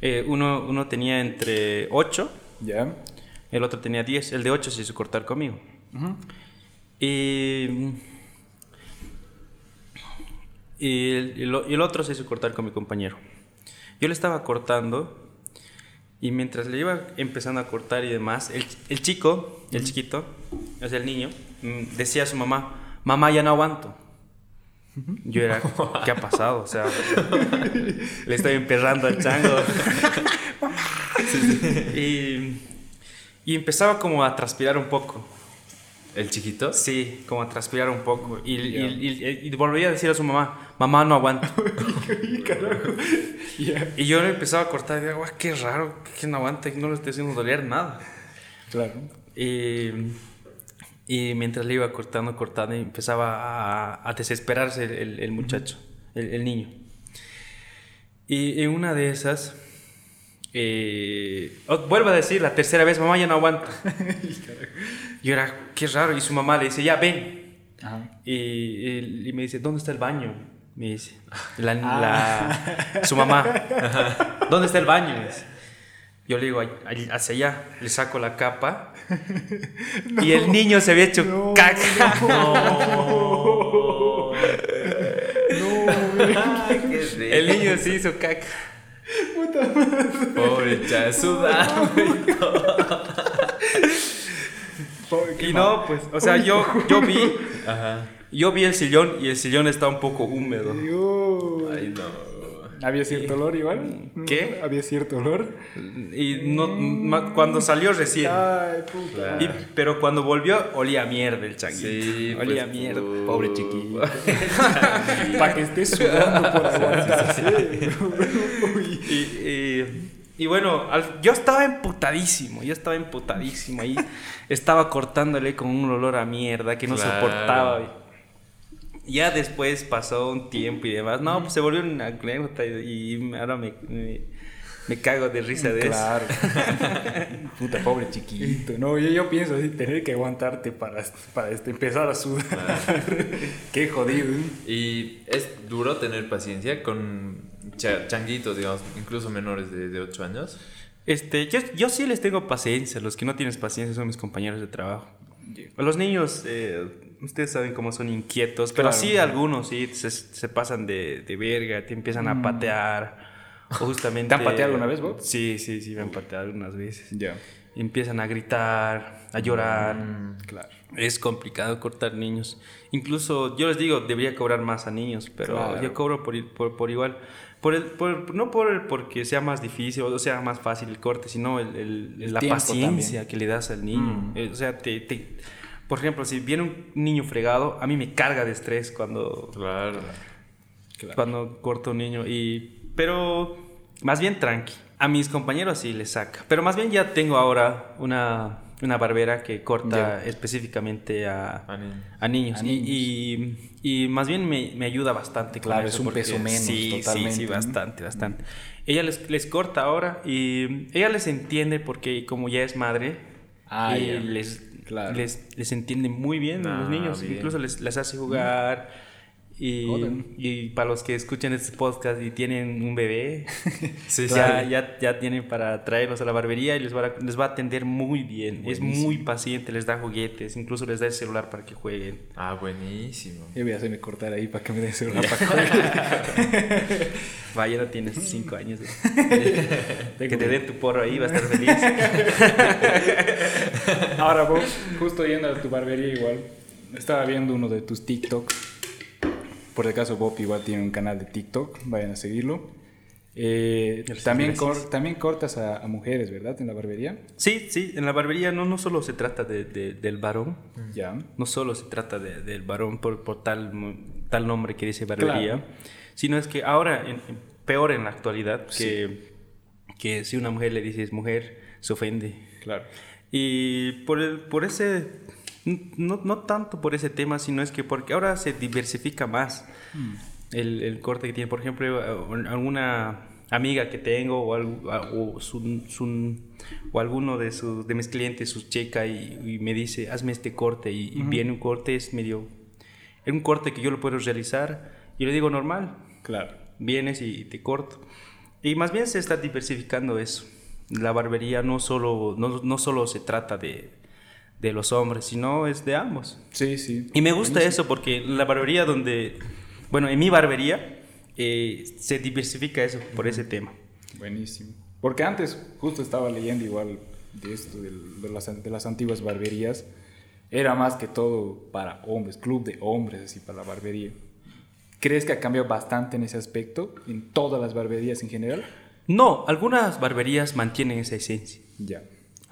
Eh, uno, uno, tenía entre 8, ya el otro tenía 10. El de 8 se hizo cortar conmigo. Y y el, otro se hizo cortar con mi compañero. Yo le estaba cortando y mientras le iba empezando a cortar y demás, el, el chico, el chiquito, o sea, el niño, mm, decía a su mamá, mamá, ya no aguanto. Yo era, ¿qué ha pasado? O sea, le estoy emperrando al chango. y, y empezaba como a transpirar un poco. ¿El chiquito? Sí, como a transpirar un poco. Y, y, volvía a decir a su mamá, mamá, no aguanto. Y yo le empezaba a cortar y digo, qué raro, que no aguanta, no le estoy haciendo doler nada. Claro. Y, y mientras le iba cortando, cortando, empezaba a, a desesperarse el, el muchacho, el, el, niño. Y en una de esas, eh, oh, vuelvo a decir la tercera vez, mamá ya no aguanta. y era, qué raro. Y su mamá le dice, ya ven. Y, y, me dice, ¿dónde está el baño? Me dice, la, ah. su mamá, ¿dónde está el baño? Yo le digo, hacia allá, le saco la capa y el niño se había hecho caca. No. el niño se hizo caca. Puta Pobre chasuda. y no, pues, o sea, yo, yo vi. Yo vi el sillón y el sillón está un poco húmedo. Ay, no. ¿Había cierto olor igual? ¿Qué? ¿Había cierto olor? Y no, cuando salió recién. Ay, puta. pero cuando volvió, olía a mierda el changuito. Sí, olía a pues, mierda. Pobre chiquillo. Para que esté sudando por aguantar. y, y, y, bueno, yo estaba emputadísimo. Yo estaba emputadísimo ahí. estaba cortándole con un olor a mierda que no soportaba. Ya después pasó un tiempo y demás. No, pues se volvió una anécdota y ahora me, me, cago de risa de claro. eso. Puta, pobre chiquito. No, yo, yo, pienso así, tener que aguantarte para, para este, empezar a sudar. Qué jodido. ¿eh? Y es duro tener paciencia con changuitos, digamos, incluso menores de, de 8 años. Este, yo, yo sí les tengo paciencia. Los que no tienes paciencia son mis compañeros de trabajo. Los niños, eh, ustedes saben cómo son inquietos, pero sí algunos sí se, se pasan de, de, verga, te empiezan a mm. patear. O justamente, ¿Te han pateado alguna vez, vos? Sí, sí, sí, me han pateado algunas veces. Ya. Empiezan a gritar, a llorar. Mm, claro. Es complicado cortar niños. Incluso yo les digo, debería cobrar más a niños, pero yo cobro por, por, por igual. Por el, por, no por porque sea más difícil o sea más fácil el corte, sino el, el, la paciencia que le das al niño. Mm. Eh, o sea, te, te, por ejemplo, si viene un niño fregado, a mí me carga de estrés cuando, claro. cuando corto un niño. Y, pero más bien tranqui. A mis compañeros sí les saca. Pero más bien ya tengo ahora una una barbera que corta específicamente a, a, niños. Y, y, más bien me, me ayuda bastante. Claro, es un peso menos. Sí, sí, sí, bastante, bastante. Ella les, les, corta ahora y ella les entiende porque como ya es madre, ah, les, les, les, entiende muy bien a los niños. Incluso les, les hace jugar. Y, y, para los que escuchan este podcast y tienen un bebé, ya, ya, ya, tienen para traerlos a la barbería y les va a, les va a atender muy bien. Es muy paciente, les da juguetes, incluso les da el celular para que jueguen. Ah, buenísimo. Yo voy a hacerme cortar ahí para que me den el celular para que jueguen. Vaya, no tienes 5 años. De que te den tu porro ahí, va a estar feliz. Ahora, vos, justo yendo a tu barbería igual, estaba viendo uno de tus TikToks por si acaso Bob igual tiene un canal de TikTok, vayan a seguirlo. Eh, también, también cortas a, mujeres, ¿verdad? En la barbería. Sí, sí, en la barbería no, no solo se trata de, del varón, ya. no solo se trata del varón por, por, tal, tal nombre que dice barbería, sino es que ahora, peor en la actualidad, que, que si una mujer le dices mujer, se ofende. Claro. Y por, el, por ese, no, no, tanto por ese tema, sino es que porque ahora se diversifica más. Mm el, el, corte que tiene. Por ejemplo, alguna amiga que tengo o, o, o alguno de, sus, de mis clientes, su checa y, me dice, hazme este corte y, viene un corte, es medio... Es un corte que yo lo puedo realizar y le digo normal. Claro. Vienes y te corto. Y más bien se está diversificando eso. La barbería no solo, no, no solo se trata de, de los hombres, sino es de ambos. Sí, sí. Y me gusta eso porque la barbería donde bueno, en mi barbería eh, se diversifica eso por ese tema. Buenísimo. Porque antes, justo estaba leyendo igual de esto, de, las, de las antiguas barberías, era más que todo para hombres, club de hombres, así para la barbería. ¿Crees que ha cambiado bastante en ese aspecto, en todas las barberías en general? No, algunas barberías mantienen esa esencia. Ya.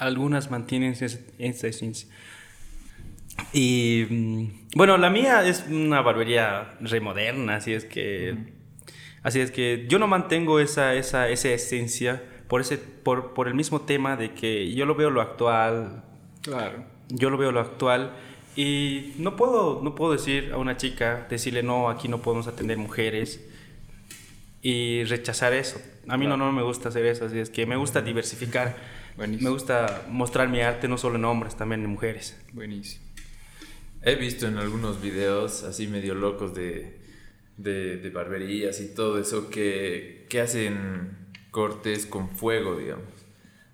Algunas mantienen esa, esa esencia. Y mm, bueno, la mía es una barbería remoderna, así es que, así es que yo no mantengo esa, esa, esa esencia por, ese, por, por el mismo tema de que yo lo veo lo actual. Claro. Yo lo veo lo actual. Y no puedo, no puedo decir a una chica, decirle, no, aquí no podemos atender mujeres y rechazar eso. A mí no, no me gusta hacer eso, así es que me gusta diversificar. Me gusta mostrar mi arte no solo en hombres, también en mujeres. Buenísimo. He visto en algunos videos así medio locos de, de, barberías y todo eso que, que, hacen cortes con fuego, digamos.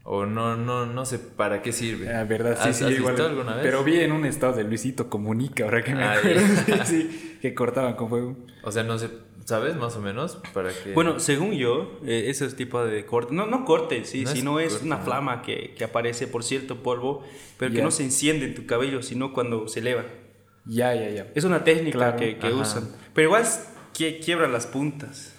O no, no, no sé para qué sirve. La ah, verdad, sí, sí, igual. alguna vez? Pero vi en un estado de Luisito Comunica, ahora que me ah, acuerdo. sí, que cortaban con fuego. O sea, no sé, ¿sabes más o menos? para qué? Bueno, según yo, eh, ese tipo de corte, no, no corte, sí, no sino es, una flama que, que, aparece por cierto polvo, pero que no se enciende en tu cabello, sino cuando se eleva. Ya, ya, ya. Es una técnica que, que usan. Pero igual que, quiebra las puntas.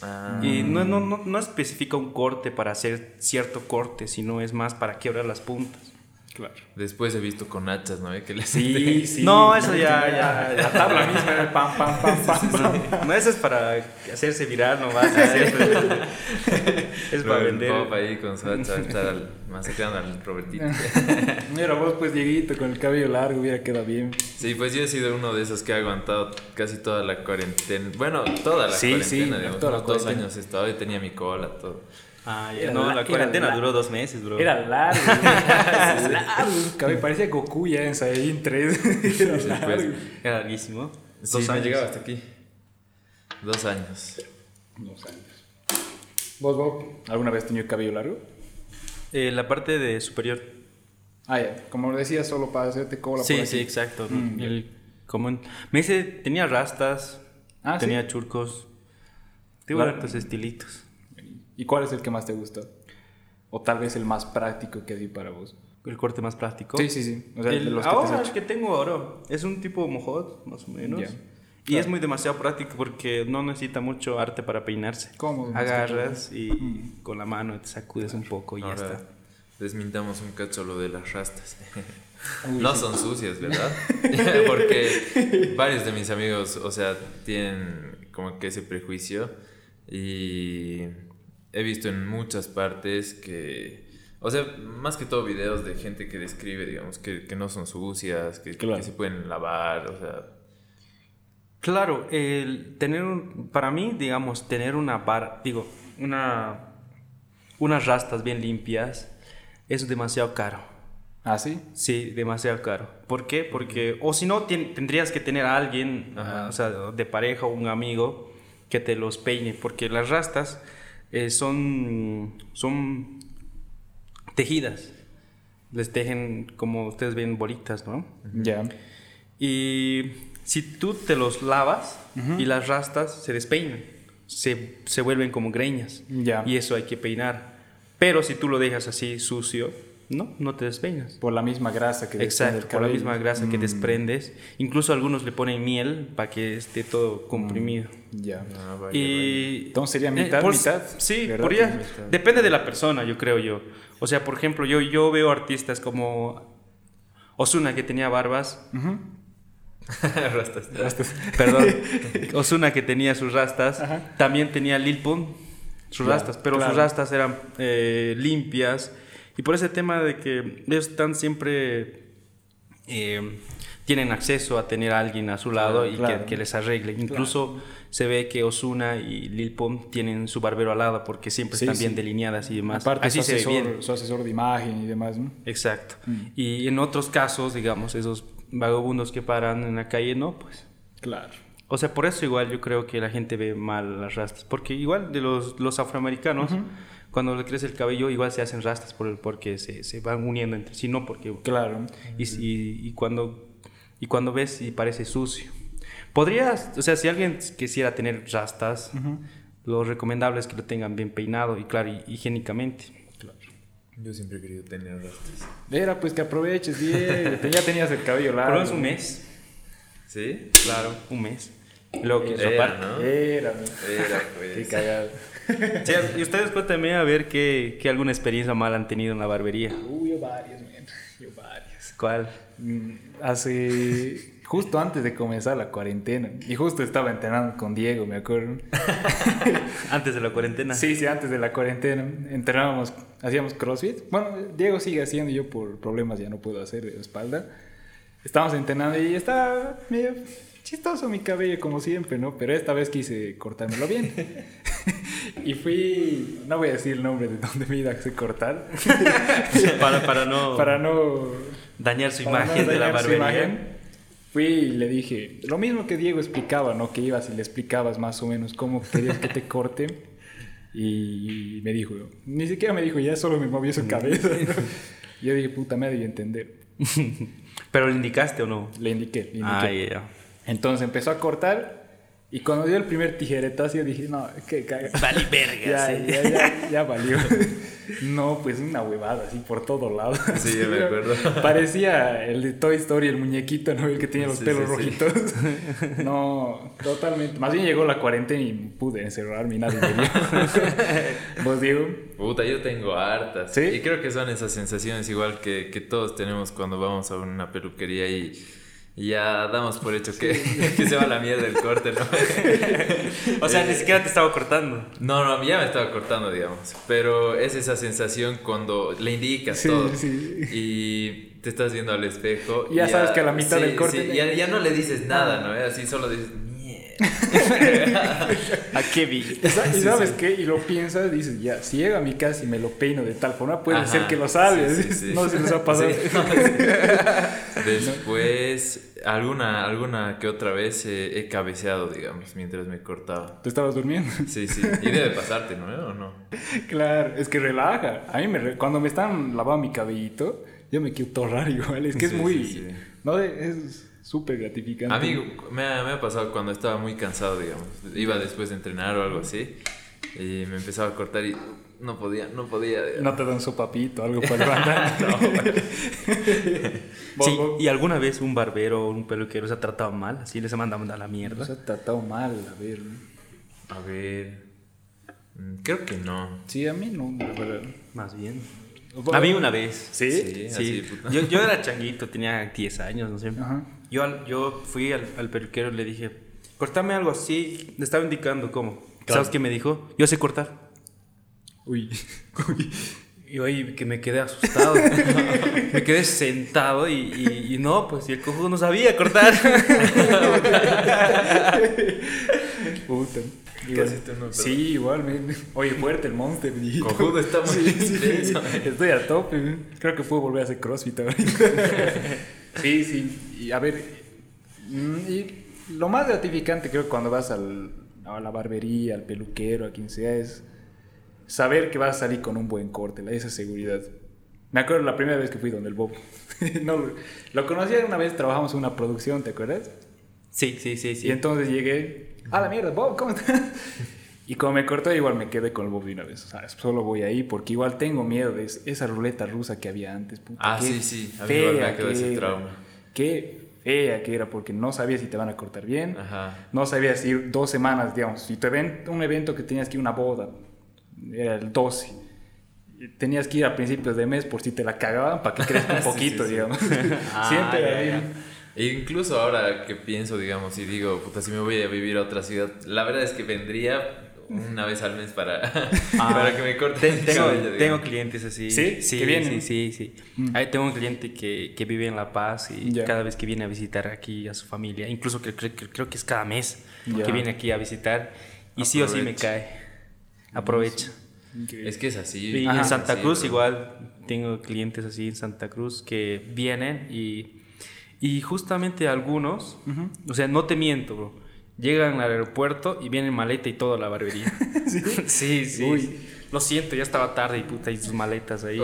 Ah. Y no, no, no, no especifica un corte para hacer cierto corte, sino es más para quebrar las puntas. Claro. Después he visto con hachas, ¿no? Que sí, sí. No, eso ya, ya, la tabla misma, pam, pam, pam, pam, No, eso es para hacerse viral nomás. es para vender. Pop ahí con su hacha, estar al, masacrando al Robertito. Mira, vos pues Dieguito con el cabello largo hubiera quedado bien. Sí, pues yo he sido uno de esos que ha aguantado casi toda la cuarentena. Bueno, toda la sí, cuarentena, sí, digamos. Toda la dos años estaba y tenía mi cola, todo. Ah, ya. No, la, cuarentena duró dos meses, bro. Era largo. era largo. Parecía Goku ya en Saiyajin 3. era, largo. era larguísimo. Dos sí, años. llegaba hasta aquí. Dos años. Dos años. ¿Vos, Bob, alguna vez tenido cabello largo? Eh, la parte de superior. Ah, ya. Como decía, solo para hacerte cola sí, por Sí, exacto. Mm, el común. Me dice, tenía rastas, ah, tenía churcos. Tengo hartos estilitos. ¿Y cuál es el que más te gustó? O tal vez el más práctico que di para vos. ¿El corte más práctico? Sí, sí, sí. O sea, el, los ahora, el que tengo ahora es un tipo mojot, más o menos. Y es muy demasiado práctico porque no necesita mucho arte para peinarse. ¿Cómo? Agarras y mm. con la mano te sacudes un poco y ya está. Desmintamos un cacho lo de las rastas. no son sucias, ¿verdad? porque varios de mis amigos, o sea, tienen como que ese prejuicio y he visto en muchas partes que, o sea, más que todo videos de gente que describe, digamos, que, que no son sucias, que, que, se pueden lavar, o sea. Claro, el tener, para mí, digamos, tener una bar, digo, una, unas rastas bien limpias es demasiado caro. ¿Ah, sí? Sí, demasiado caro. ¿Por qué? Porque, o si no, tendrías que tener a alguien, o sea, de pareja o un amigo que te los peine, porque las rastas eh, son, son tejidas. Les tejen, como ustedes ven, bolitas, ¿no? Ya. Y si tú te los lavas y las rastas se despeinan, se, se vuelven como greñas. Ya. Y eso hay que peinar. Pero si tú lo dejas así sucio, no, no te despeinas. Por la misma grasa que Exacto, por la misma grasa que mm. desprendes. Incluso algunos le ponen miel para que esté todo comprimido. Mm, ya. Ah, y entonces sería mitad, eh, mitad. Sí, podría, depende de la persona, yo creo yo. O sea, por ejemplo, yo, yo veo artistas como Osuna que tenía barbas. rastas. Perdón. Osuna que tenía sus rastas. También tenía Lil Pump sus rastas, pero sus rastas eran eh, limpias. Y por ese tema de que ellos están siempre... Eh, tienen acceso a tener a alguien a su lado y que, les arregle. Incluso se ve que Osuna y Lil Pump tienen su barbero al lado porque siempre están bien delineadas y demás. Aparte, Así su, asesor, su asesor de imagen y demás. ¿no? Exacto. Mm. Y en otros casos, digamos, esos vagabundos que paran en la calle, no, pues. Claro. O sea, por eso igual yo creo que la gente ve mal las rastas. Porque igual de los, los afroamericanos, cuando le crece el cabello, igual se hacen rastas por, porque se, se van uniendo entre sí, no porque... Claro. Y, y, cuando, y cuando ves y parece sucio. Podrías, o sea, si alguien quisiera tener rastas, lo recomendable es que lo tengan bien peinado y claro, higiénicamente. Claro. Yo siempre he querido tener rastas. Era pues que aproveches bien, ya tenías el cabello largo. Pero es un mes. ¿Sí? Claro, un mes. Lo que era, ¿no? Era, Era, pues. Qué cagado. y ustedes cuéntenme a ver qué, qué, alguna experiencia mala han tenido en la barbería. Uy, yo varias, man. Yo varias. ¿Cuál? Mm, hace justo antes de comenzar la cuarentena. Y justo estaba entrenando con Diego, me acuerdo. antes de la cuarentena. Sí, sí, antes de la cuarentena. Entrenábamos, hacíamos CrossFit. Bueno, Diego sigue haciendo, yo por problemas ya no puedo hacer de espalda. Estábamos entrenando y estaba medio chistoso mi cabello como siempre, ¿no? Pero esta vez quise cortármelo bien. y fui, no voy a decir el nombre de donde me iba a cortar. para, para no... Para no... Dañar su imagen de la barbería fui y le dije, lo mismo que Diego explicaba, ¿no? Que ibas y le explicabas más o menos cómo querías que te corte. Y me dijo, ni siquiera me dijo, ya solo me movió su cabeza. Yo dije, puta, me debí entender. ¿Pero le indicaste o no? Le indiqué, le indiqué. Ah, yeah. Entonces empezó a cortar y cuando dio el primer tijeretazo, yo dije, no, qué caga. Vale, verga. ya, ya, ya, ya, valió. no, pues una huevada así por todos lados. Sí, me acuerdo. Parecía el de Toy Story, el muñequito, ¿no? El que tenía los pelos rojitos. no, totalmente. Más bien llegó la cuarentena y pude encerrarme y nadie me vio. ¿Vos, Diego? Puta, yo tengo hartas. ¿Sí? Y creo que son esas sensaciones igual que, que todos tenemos cuando vamos a una peluquería y y ya damos por hecho que, que, se va la mierda el corte, ¿no? o sea, ni siquiera te estaba cortando. No, no, ya me estaba cortando, digamos. Pero es esa sensación cuando le indicas todo y te estás viendo al espejo. Y ya, sabes que a la mitad del corte. ya, ya, no le dices nada, ¿no? Así solo dices, ¿A qué vi? Y sabes qué, y lo piensas, dices, ya, si llego a mi casa y me lo peino de tal forma, puede ser que lo sabes. no se nos ha pasado. Después, alguna, alguna que otra vez he cabeceado, digamos, mientras me cortaba. ¿Tú estabas durmiendo? Sí, sí. Y debe pasarte, ¿no? ¿O no? Claro, es que relaja. A mí, me, cuando me están lavando mi cabellito, yo me quiero torrar igual. Es que es muy. No, es súper gratificante. A mí me ha, me ha, pasado cuando estaba muy cansado, digamos. Iba después de entrenar o algo así. Y me empezaba a cortar y no podía, no podía. No te dan su papito, algo para levantar. no, sí, ¿y alguna vez un barbero o un peluquero se ha tratado mal? Así les ha mandado a la mierda. Se ha tratado mal, a ver. A ver. Mm, creo que no. Sí, a mí no, Más bien. A mí una vez. ¿Sí? Sí. sí. yo, yo, era changuito, tenía 10 años, no sé. Yo, yo fui al, al, peluquero y le dije, cortame algo así. Le estaba indicando cómo. ¿Sabes qué me dijo? Yo sé cortar. Uy. Y hoy que me quedé asustado. me quedé sentado y, y, no, pues y el cojudo no sabía cortar. Puta. sí, igual, Oye, fuerte el monster, Cojudo está muy sí, Estoy a tope. Creo que puedo volver a hacer crossfit sí, sí. Y a ver, mm, y lo más gratificante creo que cuando vas al, a la barbería, al peluquero, a quien sea, es saber que vas a salir con un buen corte, esa seguridad. Me acuerdo la primera vez que fui donde el Bob. no, lo conocí una vez, trabajamos en una producción, ¿te acuerdas? Sí, sí, sí, sí. Y entonces llegué, a la mierda, Bob, ¿cómo estás? Y como me cortó, igual me quedé con el Bob de una vez. O sea, solo voy ahí porque igual tengo miedo de esa ruleta rusa que había antes. Puta, ah, sí, sí. A mí me quedó ese trauma. Qué fea que era porque no sabías si te van a cortar bien. Ajá. No sabías ir dos semanas, digamos. Si te ven un evento que tenías que ir a una boda, era el 12. Tenías que ir a principios de mes por si te la cagaban para que crezca un poquito, digamos. Ah, Siempre e incluso ahora que pienso, digamos, y digo, puta, si me voy a vivir a otra ciudad, la verdad es que vendría una vez al mes para, ah, para que me corten tengo, tengo clientes así. ¿Sí? Sí, sí, sí, sí. Mm. tengo un cliente que, que, vive en La Paz y cada vez que viene a visitar aquí a su familia, incluso que, creo, creo que es cada mes que viene aquí a visitar, y sí o sí me cae. Aprovecha. Es que es así. Y en Santa Cruz igual tengo clientes así en Santa Cruz que vienen y y justamente algunos, o sea, no te miento, bro, llegan al aeropuerto y vienen maleta y todo a la barbería. sí, sí. sí. Lo siento, ya estaba tarde y puta, y sus maletas ahí.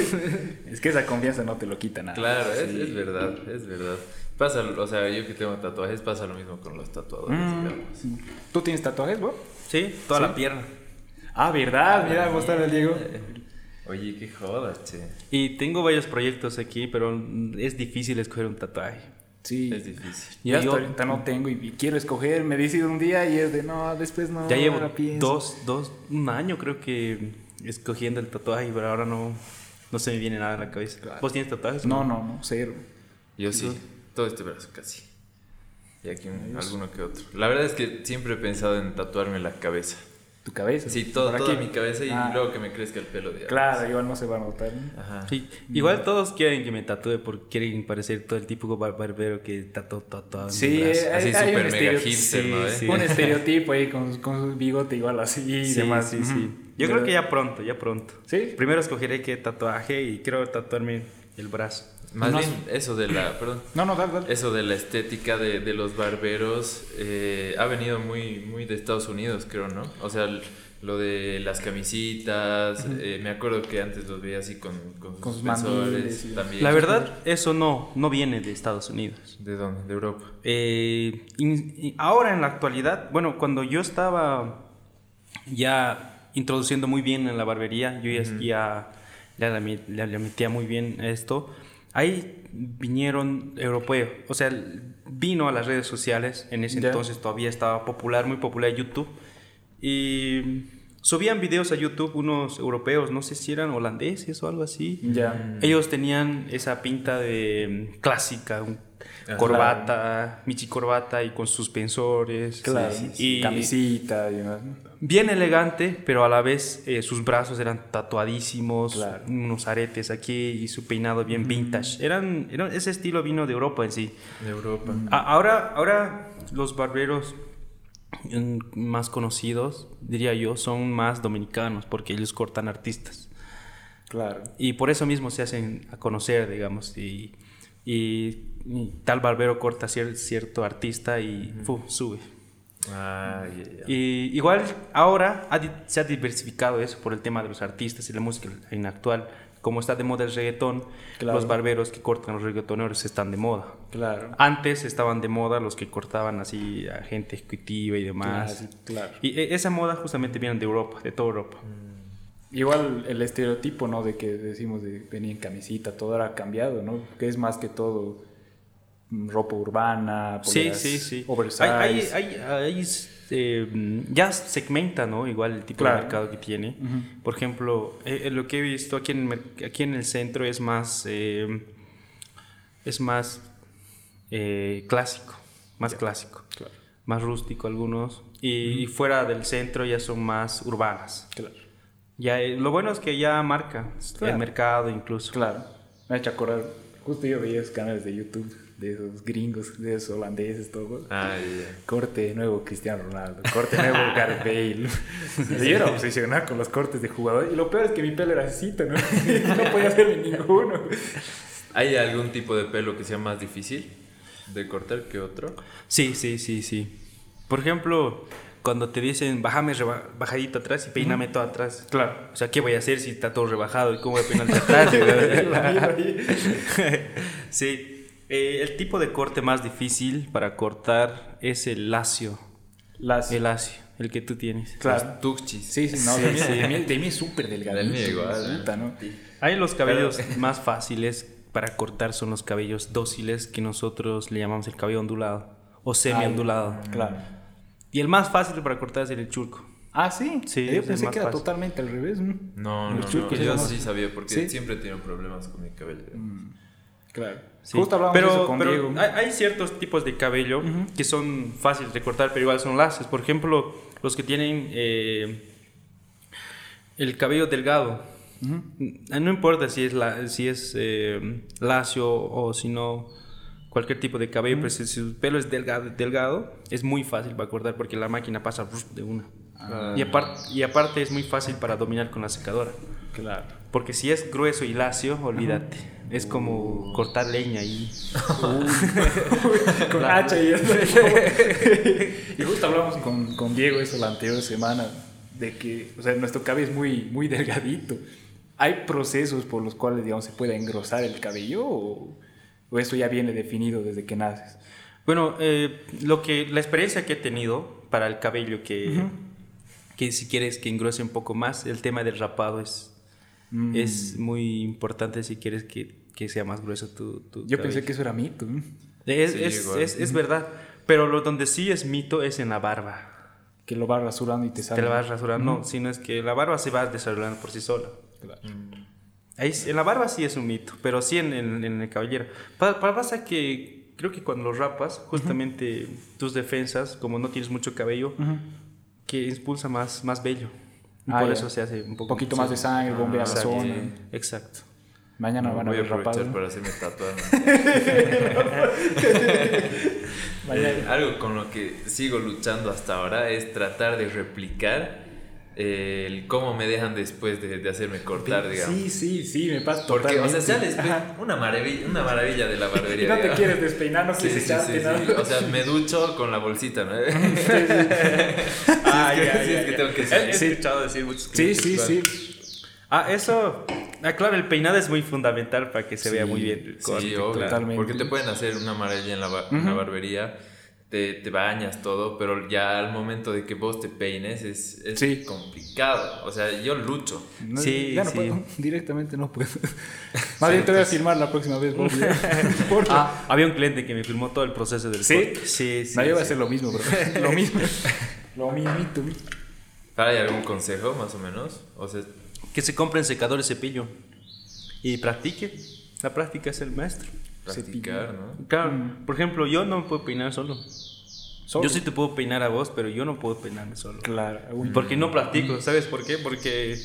es que esa confianza no te lo quita nada. Claro, es, es, verdad, es verdad. Pasa, o sea, yo que tengo tatuajes, pasa lo mismo con los tatuadores, mm. ¿Tú tienes tatuajes, bro? Sí, toda la pierna. Ah, ¿verdad? Mira, vos el Diego. Oye, qué jodas, che. Y tengo varios proyectos aquí, pero es difícil escoger un tatuaje. Sí. Es difícil. Ya hasta ahorita no tengo y, quiero escoger. Me decido un día y es de no, después no. Ya llevo dos, dos, un año creo que escogiendo el tatuaje, pero ahora no, no se me viene nada en la cabeza. ¿Vos tienes tatuajes? No, no, no, cero. Yo sí, todo este brazo casi. Y aquí alguno que otro. La verdad es que siempre he pensado en tatuarme la cabeza tu cabeza. Sí, todo, toda mi cabeza y ah. luego que me crezca el pelo. Claro, igual no se va a notar. Ajá. Sí, igual todos quieren que me tatúe porque quieren parecer todo el típico barbero que tatuó todo. Sí, así súper mega hipster, ¿no? Eh? Un estereotipo ahí con, con su bigote igual así y demás. Sí, sí. Yo creo que ya pronto, ya pronto. ¿Sí? Primero escogeré qué tatuaje y quiero tatuarme el brazo. Más bien, eso de la, perdón, no, no, dale, dale. eso de la estética de, de los barberos eh, ha venido muy, muy de Estados Unidos, creo, ¿no? O sea, lo de las camisitas, eh, me acuerdo que antes los veía así con, con, sus también. La verdad, eso no, no viene de Estados Unidos. ¿De dónde? ¿De Europa? Eh, ahora en la actualidad, bueno, cuando yo estaba ya introduciendo muy bien en la barbería, yo ya, ya, le, metía muy bien esto Ahí vinieron europeos, o sea, vino a las redes sociales, en ese entonces todavía estaba popular, muy popular YouTube, y subían videos a YouTube unos europeos, no sé si eran holandeses o algo así. Ya. Ellos tenían esa pinta de mm, corbata, michi corbata y con suspensores. Claro. y camisita y demás. Bien elegante, pero a la vez eh, sus brazos eran tatuadísimos, unos aretes aquí y su peinado bien vintage. Eran, ese estilo vino de Europa en sí. De Europa. ahora, ahora los barberos mm, más conocidos, diría yo, son más dominicanos porque ellos cortan artistas. Claro. Y por eso mismo se hacen a conocer, digamos, y y, tal barbero corta cierto artista y sube. Ah, Y igual ahora se ha diversificado eso por el tema de los artistas y la música en actual. Como está de moda el reggaetón, los barberos que cortan los reggaetoneros están de moda. Claro. Antes estaban de moda los que cortaban así a gente ejecutiva y demás. Claro, Y e, esa moda justamente viene de Europa, de toda Europa. Mm. Igual el estereotipo, ¿no? De que decimos de venir en camisita, todo era cambiado, ¿no? Que es más que todo ropa urbana, sí, sí, sí. oversize. Hay, hay, hay, eh, ya segmenta, ¿no? Igual el tipo de mercado que tiene. Por ejemplo, eh, eh, lo que he visto aquí en, aquí en el centro es más, es más clásico, más clásico, más rústico algunos. Y, fuera del centro ya son más urbanas. Claro. Ya, eh, lo bueno es que ya marca el mercado incluso. Claro. Me ha hecho acordar, justo yo veía esos canales de YouTube de esos gringos, de esos holandeses, todo. Ah, Corte nuevo Cristiano Ronaldo, corte nuevo Gareth Bale. yo era obsesionado con los cortes de jugador. Y lo peor es que mi pelo era así, ¿no? no podía hacerme ninguno. ¿Hay algún tipo de pelo que sea más difícil de cortar que otro? Sí, sí, sí, sí. Por ejemplo, cuando te dicen bájame bajadito atrás y peíname todo atrás. Claro. O sea, ¿qué voy a hacer si está todo rebajado y cómo voy a peinarte atrás? sí. Eh, el tipo de corte más difícil para cortar es el lacio. Lacio. El lacio, el que tú tienes. Claro. tuchis. Sí, sí, no, de, mí, es súper delgado. De mí igual. ¿no? Hay los cabellos más fáciles para cortar son los cabellos dóciles que nosotros le llamamos el cabello ondulado o semi-ondulado. claro. Y el más fácil para cortar es el churco. Ah, sí. Sí, yo pensé que era totalmente al revés. No, no, no. Yo sí sabía porque siempre he tenido problemas con mi cabello. Mm, claro. Justo hablamos pero, eso con pero Hay, ciertos tipos de cabello que son fáciles de cortar, pero igual son lacios. Por ejemplo, los que tienen eh, el cabello delgado. No importa si es, la, si es eh, lacio o si no cualquier tipo de cabello, pero si su pelo es delgado, delgado, es muy fácil para cortar porque la máquina pasa de una. Ah. Y, aparte, y aparte es muy fácil para dominar con la secadora. Claro. Porque si es grueso y lacio, olvídate. Es como cortar leña ahí. con hacha y eso. y justo hablamos con, con, Diego eso la anterior semana, de que, o sea, nuestro cabello es muy, muy delgadito. ¿Hay procesos por los cuales, digamos, se puede engrosar el cabello o, o eso ya viene definido desde que naces? Bueno, eh, lo que, la experiencia que he tenido para el cabello que que si quieres que engrose un poco más, el tema del rapado es, mm. es muy importante si quieres que, que sea más grueso tu, tu Yo pensé que eso era mito. Es, es, es, es, verdad, pero lo donde sí es mito es en la barba. Que lo vas rasurando y te sale. Te lo vas rasurando, no, sino es que la barba se va desarrollando por sí sola. Claro. Ahí, en la barba sí es un mito, pero sí en, en, en el cabellero. Para, pasa que creo que cuando lo rapas, justamente tus defensas, como no tienes mucho cabello, que impulsa más, más bello. Y ah, por eso se hace un poco poquito más de sangre, bombea la zona. Exacto. Mañana van a ver rapado. para hacerme tatuaje. eh, algo con lo que sigo luchando hasta ahora es tratar de replicar el cómo me dejan después de, de, hacerme cortar, digamos. Sí, sí, sí, me pasa Porque, o sea, sales una maravilla, una maravilla de la barbería. Y no te quieres despeinar, no quieres sí, sí, sí, O sea, me ducho con la bolsita, ¿no? ah, ya, sí, es que tengo que He escuchado decir muchos Sí, sí, sí. Ah, eso. Ah, claro, el peinado es muy fundamental para que se vea muy bien. sí, Totalmente. Porque te pueden hacer una maravilla en la, en la barbería te, te, bañas todo, pero ya al momento de que vos te peines es, es complicado. O sea, yo lucho. sí, ya no puedo, directamente no puedo. Más bien te voy a filmar la próxima vez. ah, había un cliente que me filmó todo el proceso del ¿Sí? Sí, sí. No, yo voy a hacer lo mismo, bro. lo mismo. lo mismito. ¿Hay algún consejo, más o menos? O sea... Que se compren secadores cepillo y practique. La práctica es el maestro. Practicar, ¿no? Claro, por ejemplo, yo no me puedo peinar solo. Yo sí te puedo peinar a vos, pero yo no puedo peinarme solo. Claro. Porque no practico, ¿sabes por qué? Porque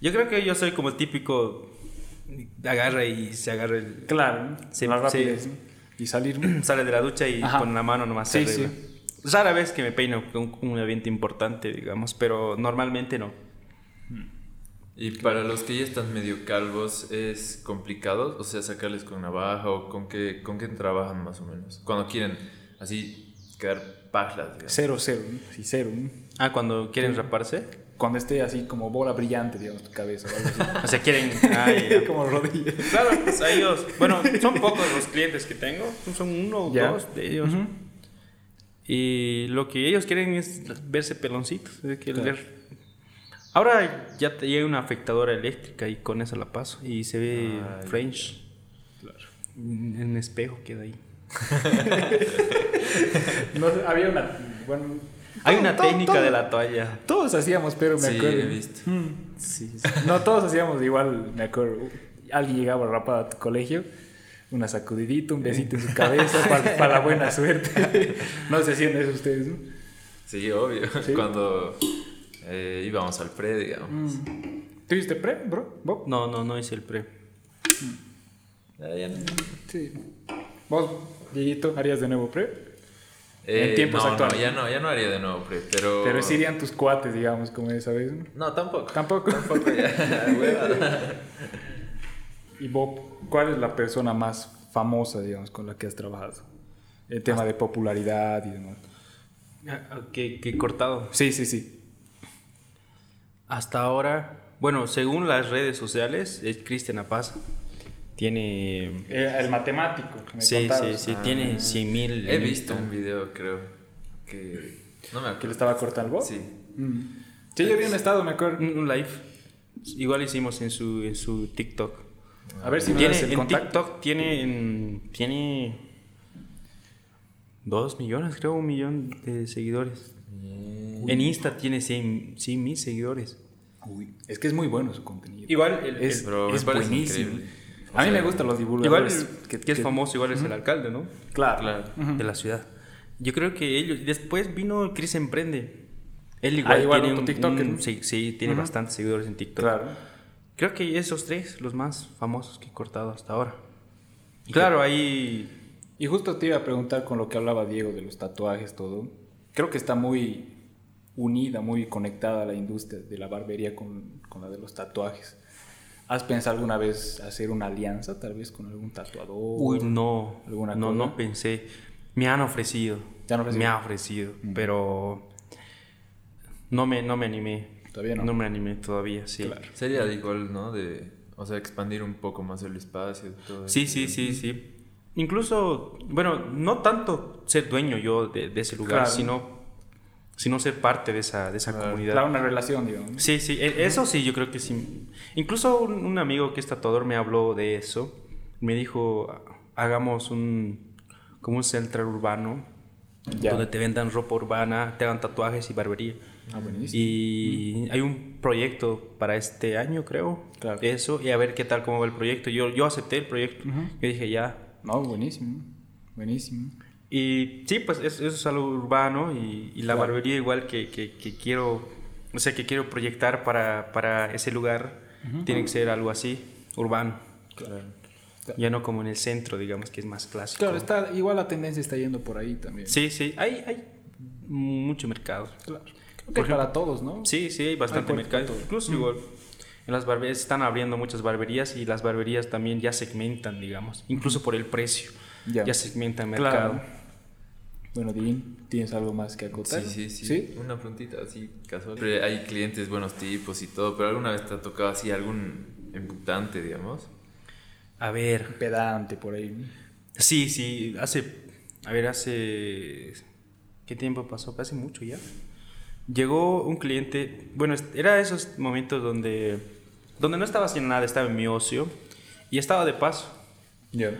yo creo que yo soy como el típico agarra y se agarra el... Claro, se, más rápido. y salir... Sale de la ducha y con la mano nomás se arregla. Sí. Rara vez que me peino con un evento importante, digamos, pero normalmente no. Y para los que ya están medio calvos, ¿es complicado? O sea, sacarles con navaja o con qué, con qué trabajan más o menos. Cuando quieren así quedar pajlas. Cero, cero, sí, cero. Ah, cuando quieren raparse. Cuando esté así como bola brillante, digamos, tu cabeza. O, sea, quieren. como rodillas. Claro, pues a ellos. Bueno, son pocos los clientes que tengo. Son uno o dos de ellos. Y lo que ellos quieren es verse peloncitos. Es que Ahora ya te llega una afectadora eléctrica y con esa la paso y se ve French. Claro. En espejo queda ahí. no, había una. Bueno, hay una técnica de la toalla. Todos hacíamos, pero me acuerdo. He visto. Mm. Sí, No, todos hacíamos igual, me acuerdo. Alguien llegaba rapado a tu colegio, una sacudidita, un besito en su cabeza para, la buena suerte. no sé si hacían eso ustedes, ¿no? Sí, obvio. Cuando eh, íbamos al pre, digamos. Mm. ¿Tuviste pre, bro? No, no, no hice el pre. Mm. Sí. ¿Vos, Dieguito, harías de nuevo pre? en eh, tiempos no, actuales. No, ya no, ya no haría de nuevo pre, pero... Pero sí irían tus cuates, digamos, como esa vez, ¿no? No, tampoco. Tampoco. Tampoco, ya. y Bob, ¿cuál es la persona más famosa, digamos, con la que has trabajado? El tema de popularidad y demás. Ah, ¿Qué, qué cortado? Sí, sí, sí. Hasta ahora, bueno, según las redes sociales, es Cristian Apaz. Tiene... Eh, el matemático. sí, sí, sí, tiene 100 mil... He visto un video, creo, que... No me acuerdo. ¿Que le estaba cortando el Sí. Mm. Sí, yo vi un estado, me acuerdo. Un, live. Igual hicimos en su, en su TikTok. A ver si tiene, el en TikTok tiene, tiene dos millones, creo, un millón de seguidores. En Insta tiene 100 mil seguidores. Uy, es que es muy bueno su contenido. Igual es, es buenísimo. A mí me gustan los divulgadores. Igual que, que, es famoso, igual es el alcalde, ¿no? Claro. claro. De la ciudad. Yo creo que ellos. Después vino Chris Emprende. Él igual, ah, tiene un, TikTok. sí, sí, tiene bastantes seguidores en TikTok. Claro. Creo que esos tres, los más famosos que he cortado hasta ahora. Y claro, ahí. Y justo te iba a preguntar con lo que hablaba Diego de los tatuajes, todo. Creo que está muy unida, muy conectada a la industria de la barbería con, con la de los tatuajes. ¿Has pensado alguna vez hacer una alianza, tal vez con algún tatuador? Uy, no. no, no pensé. Me han ofrecido. Me ha ofrecido, mm. pero no me, no me animé. Todavía no. No me animé todavía, sí. Sería igual, ¿no? De, o sea, expandir un poco más el espacio. Todo sí, sí, sí, sí. Incluso, bueno, no tanto ser dueño yo de, ese lugar, sino sino ser parte de esa, de esa comunidad. Claro, una relación, digamos. Sí, sí, e, eso sí, yo creo que sí. Incluso un, amigo que es tatuador me habló de eso. Me dijo, hagamos un, como un centro urbano, donde te vendan ropa urbana, te hagan tatuajes y barbería. Ah, buenísimo. Y hay un proyecto para este año, creo. Claro. Eso, y a ver qué tal, cómo va el proyecto. Yo, yo acepté el proyecto. Yo dije, ya. No, buenísimo. Buenísimo. Y sí, pues eso, es algo urbano y, la barbería igual que, que, quiero, o sea, que quiero proyectar para, para ese lugar, tiene que ser algo así, urbano. Claro. Ya no como en el centro, digamos, que es más clásico. Claro, está, igual la tendencia está yendo por ahí también. Sí, sí, hay, hay mucho mercado. Claro. para todos, ¿no? Sí, sí, hay bastante mercado. Incluso igual. En las barberías están abriendo muchas barberías y las barberías también ya segmentan, digamos, incluso por el precio. Ya, ya segmentan el mercado. Bueno, Dean, ¿tienes algo más que acotar? Sí, sí, sí. Una preguntita así casual. Hay clientes buenos tipos y todo, pero ¿alguna vez te ha tocado así algún embutante, digamos? A ver. Pedante por ahí. Sí, sí, hace. A ver, hace. ¿Qué tiempo pasó? Hace mucho ya. Llegó un cliente. Bueno, era esos momentos donde. Donde no estaba haciendo nada, estaba en mi ocio. Y estaba de paso. Ya.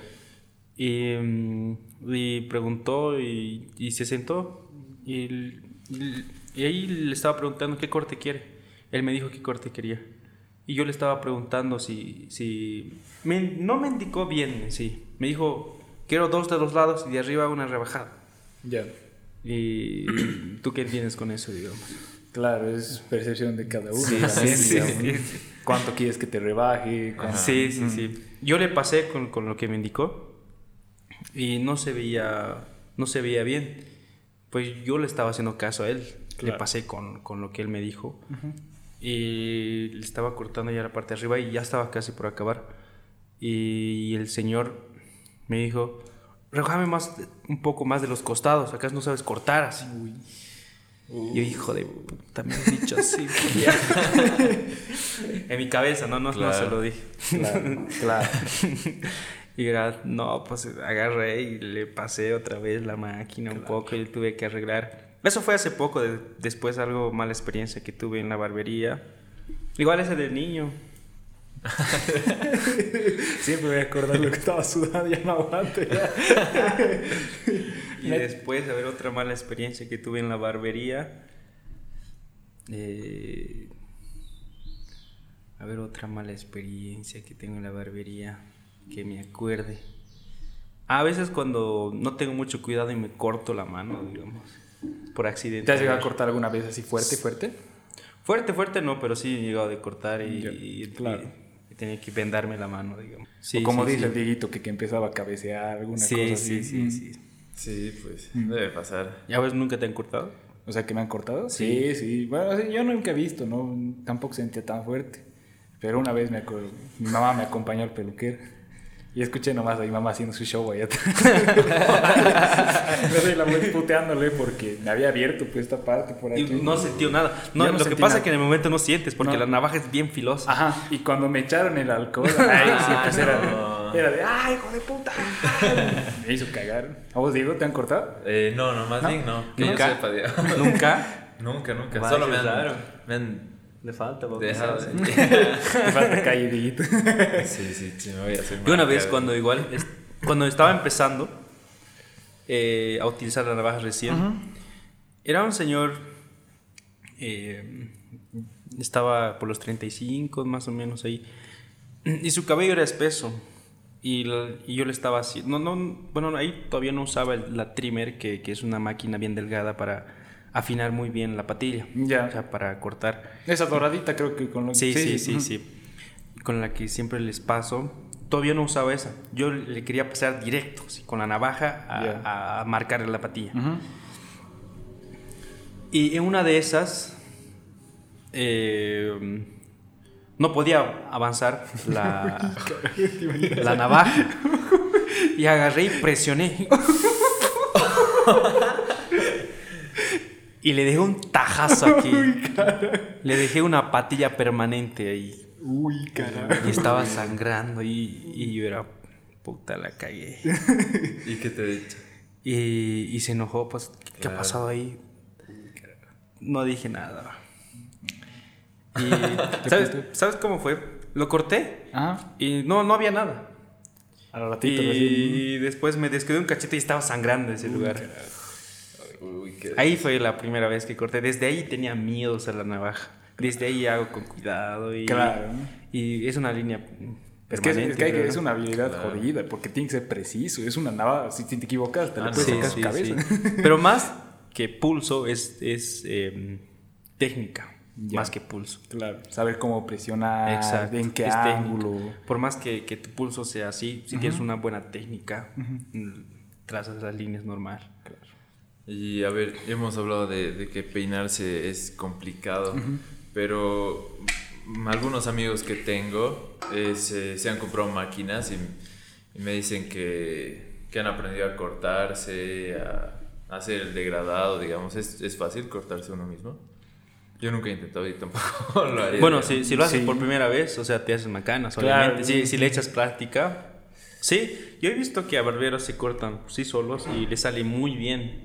Y, mm, y, preguntó y, y, se sentó. Y, y ahí le estaba preguntando qué corte quiere. Él me dijo qué corte quería. Y yo le estaba preguntando si... si no me indicó bien, sí. Me dijo, quiero dos de los lados y de arriba una rebajada. Ya. ¿Y tú qué tienes con eso, digamos? Claro, es percepción de cada uno. Sí, sí, ¿Cuánto quieres que te rebaje? Sí, sí, sí. Yo le pasé con, con, lo que me indicó y no se veía, no se veía bien. Pues yo le estaba haciendo caso a él. Le pasé con, con, lo que él me dijo. Y le estaba cortando ya la parte de arriba y ya estaba casi por acabar. Y el señor me dijo, rebájame más, un poco más de los costados, acá no sabes cortar así. Uy. Yo, hijo de puta, me he dicho así. en mi cabeza, no, no, no se lo dije. Claro, claro. y era, no, pues agarré y le pasé otra vez la máquina un poco y tuve que arreglar eso fue hace poco, después algo mala experiencia que tuve en la barbería. Igual ese del niño. Siempre voy a acordar lo que estaba sudando, ya no aguanto. y después, a ver, otra mala experiencia que tuve en la barbería. Eh, a ver, otra mala experiencia que tengo en la barbería que me acuerde. A veces cuando no tengo mucho cuidado y me corto la mano, digamos por accidente. ¿Te has llegado a cortar alguna vez así fuerte, fuerte? Fuerte, fuerte no, pero sí he llegado a cortar y, claro. tenía que vendarme la mano, digamos. Sí, o como dice el Dieguito, que, que empezaba a cabecear, alguna cosa así. Sí, sí, mm. sí. Sí, pues mm. debe pasar. ¿Ya ves nunca te han cortado? O sea, que me han cortado. Sí, sí. Bueno, yo nunca he visto, ¿no? Tampoco sentía tan fuerte. Pero una vez me mi mamá me acompañó al peluquero. Y escuché nomás a mi mamá haciendo su show allá atrás. me doy la vuelta puteándole porque me había abierto pues esta parte por aquí. Y no sintió nada. No, lo que pasa es que en el momento no sientes porque la navaja es bien filosa. Ajá. Y cuando me echaron el alcohol, ahí sí, pues era, era de, ¡ay, hijo de puta! me hizo cagar. ¿A vos, Diego, te han cortado? Eh, no, no, más bien no. Que ¿Nunca? yo sepa, Diego. ¿Nunca? nunca, nunca. Solo me han, me han Le falta, papá. dejado. Me falta Dieguito. Sí, sí, sí, me voy a hacer Yo una vez cuando igual, es- cuando estaba empezando eh, a utilizar la navaja recién, era un señor, eh, estaba por los 35 más o menos ahí, y su cabello era espeso. Y, la- y yo le estaba así, no, no, bueno, ahí todavía no usaba el- la trimmer, que, que es una máquina bien delgada para afinar muy bien la patilla, Ya. o sea, para cortar. Esa doradita creo que con lo Sí, sí, sí, ujú. sí. Con la que siempre les paso. Todavía no usaba esa. Yo le quería pasar directo, con la navaja, a, Ya. a- a marcar la patilla. Ujú. Y en una de esas, eh, no podía avanzar la, la navaja. Y agarré y presioné. Y le dejé un tajazo aquí. Le dejé una patilla permanente ahí. Uy, carajo. Y estaba sangrando y, y yo era, puta, la cagué. ¿Y qué te he dicho? Y, y se enojó, pues, ¿qué, qué ha pasado ahí? No dije nada. Y, ¿sabes, ¿sabes cómo fue? Lo corté Ajá. y no, no había nada. Al ratito, recién. Y después me descuidé un cachete y estaba sangrando ese lugar. Uy, qué... Ahí fue la primera vez que corté. Desde ahí tenía miedo a la navaja. Desde ahí hago con cuidado y, Claro. y es una línea Es que, es, permanente. es que hay una habilidad Claro. jodida porque tiene que ser preciso. Es una navaja. Si te equivocas, te Ah, la no. puedes Sí, sacar sí, cabeza. sí. Pero más que pulso es, es eh, técnica. Ya. Más que pulso. Claro. Saber cómo presionar, Exacto. en qué es ángulo. técnica. Por más que, que tu pulso sea así, si tienes una buena técnica, mm, trazas las líneas normal. Y a ver, hemos hablado de, de que peinarse es complicado, pero mm, algunos amigos que tengo eh, se, se han comprado máquinas y, y me dicen que, que han aprendido a cortarse, a, a hacer el degradado, digamos. ¿Es, ¿Es fácil cortarse uno mismo? Yo nunca he intentado y tampoco lo haría. Bueno, si, si lo haces Sí. por primera vez, o sea, te haces macanas, Claro. obviamente. Si, si le echas práctica. Sí, yo he visto que a barberos se cortan sí solos y les sale muy bien.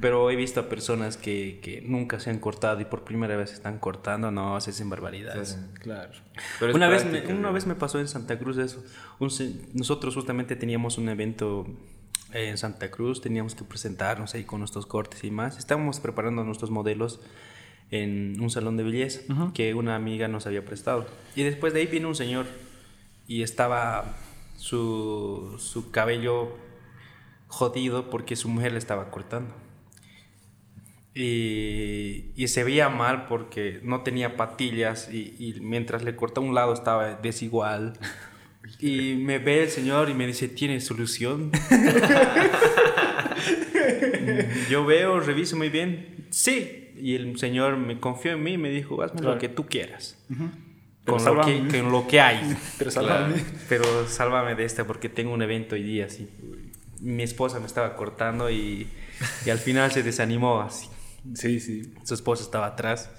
Pero he visto a personas que, que nunca se han cortado y por primera vez están cortando, no, se hacen barbaridades. hacen- Claro. pero Una vez, me, una ¿no? vez me pasó en Santa Cruz eso. Un nosotros justamente teníamos un evento en Santa Cruz, teníamos que presentarnos ahí con nuestros cortes y más. Estábamos preparando nuestros modelos en un salón de belleza que una amiga nos había prestado. Y después de ahí vino un señor y estaba su, su cabello jodido porque su mujer le estaba cortando. Y, y se veía mal porque no tenía patillas y, y mientras le cortaba un lado estaba desigual. Y me ve el señor y me dice, ¿tiene solución? Yo veo, reviso muy bien. Sí. Y el señor me confió en mí y me dijo, hazme Claro. lo que tú quieras. Pero Con lo, que, con lo que hay. Pero Claro. sálvame. Pero sálvame de esta porque tengo un evento hoy día así. Mi esposa me estaba cortando y, y al final se desanimó así. Sí, sí. Su esposa estaba atrás.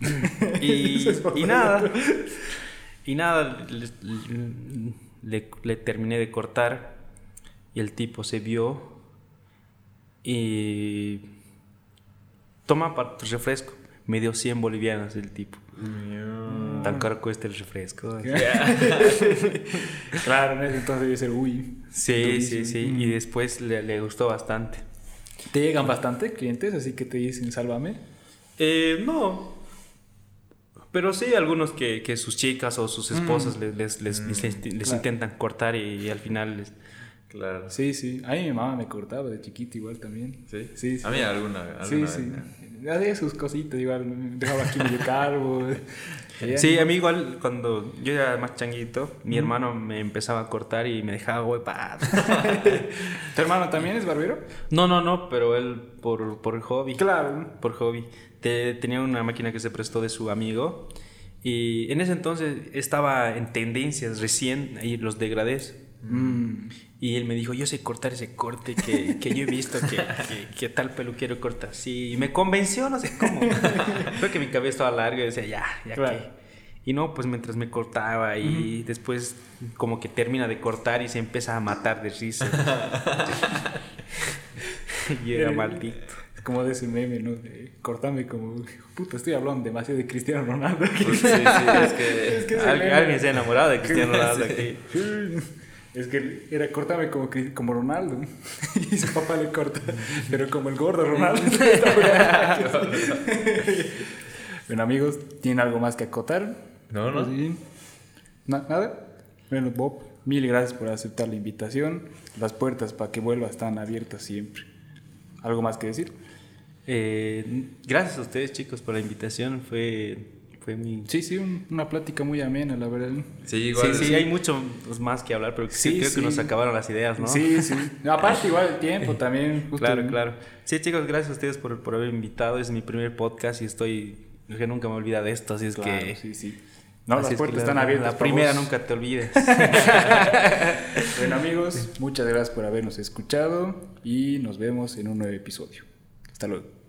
y, y nada. Y nada, le, le- le terminé de cortar y el tipo se vio y toma para tu refresco. Me dio 100 bolivianos el tipo. Tan caro cuesta el refresco. Claro, en ese entonces debe ser uy. Sí, durísimo. sí, sí. Y después le, le gustó bastante. ¿Te llegan bastante clientes así que te dicen sálvame? Eh, no. Pero sí, algunos que, que sus chicas o sus esposas les, les, les- les- les claro. intentan cortar y, al final les... Claro. Sí, sí. A mí mi mamá me cortaba de chiquito igual también. ¿Sí? Sí, sí. A mí alguna, alguna Sí, vez. sí. Hacía sus cositas igual. me Dejaba aquí medio. Ella- Sí, a mí igual cuando yo era más changuito, mi hermano me empezaba a cortar y me dejaba huevado. ¿Tu hermano también es barbero? No, no, no, pero él por, por hobby. Claro. Por hobby. Te- tenía una máquina que se prestó de su amigo y en ese entonces estaba en tendencias recién ahí los degradés. Mm. Y él me dijo, yo sé cortar ese corte que, que yo he visto que, que, tal peluquero corta así. Y me convenció, no sé cómo. Creo que mi cabeza estaba larga y decía, ya, ya que. Y no, pues mientras me cortaba y después como que termina de cortar y se empieza a matar de risa. y era maldito. Como de ese meme, ¿no? De cortame como, puta, estoy hablando demasiado de Cristiano Ronaldo. Pues sí, sí, es que, es que alguien, se ha enamorado de Cristiano Ronaldo aquí. Es que era cortame como, como Ronaldo. y su papá le corta, pero como el gordo Ronaldo. bueno, amigos, ¿tienen algo más que acotar? No, no. ¿Nada? Bueno, Bob, mil gracias por aceptar la invitación. Las puertas para que vuelva están abiertas siempre. ¿Algo más que decir? Eh, gracias a ustedes, chicos, por la invitación. Fue fue mi... Sí, sí, una plática muy amena, la verdad. Sí, igual. Sí, sí, hay mucho más que hablar, pero sí, creo que nos acabaron las ideas, ¿no? Sí, sí. Aparte, igual el tiempo también. claro, claro. Sí, chicos, gracias a ustedes por, por haber invitado. Es mi primer podcast y estoy... Es que nunca me olvida de esto, así es que... Sí, sí. No, las puertas están abiertas. La primera nunca te olvides. bueno, amigos, muchas gracias por habernos escuchado y nos vemos en un nuevo episodio. Hasta luego.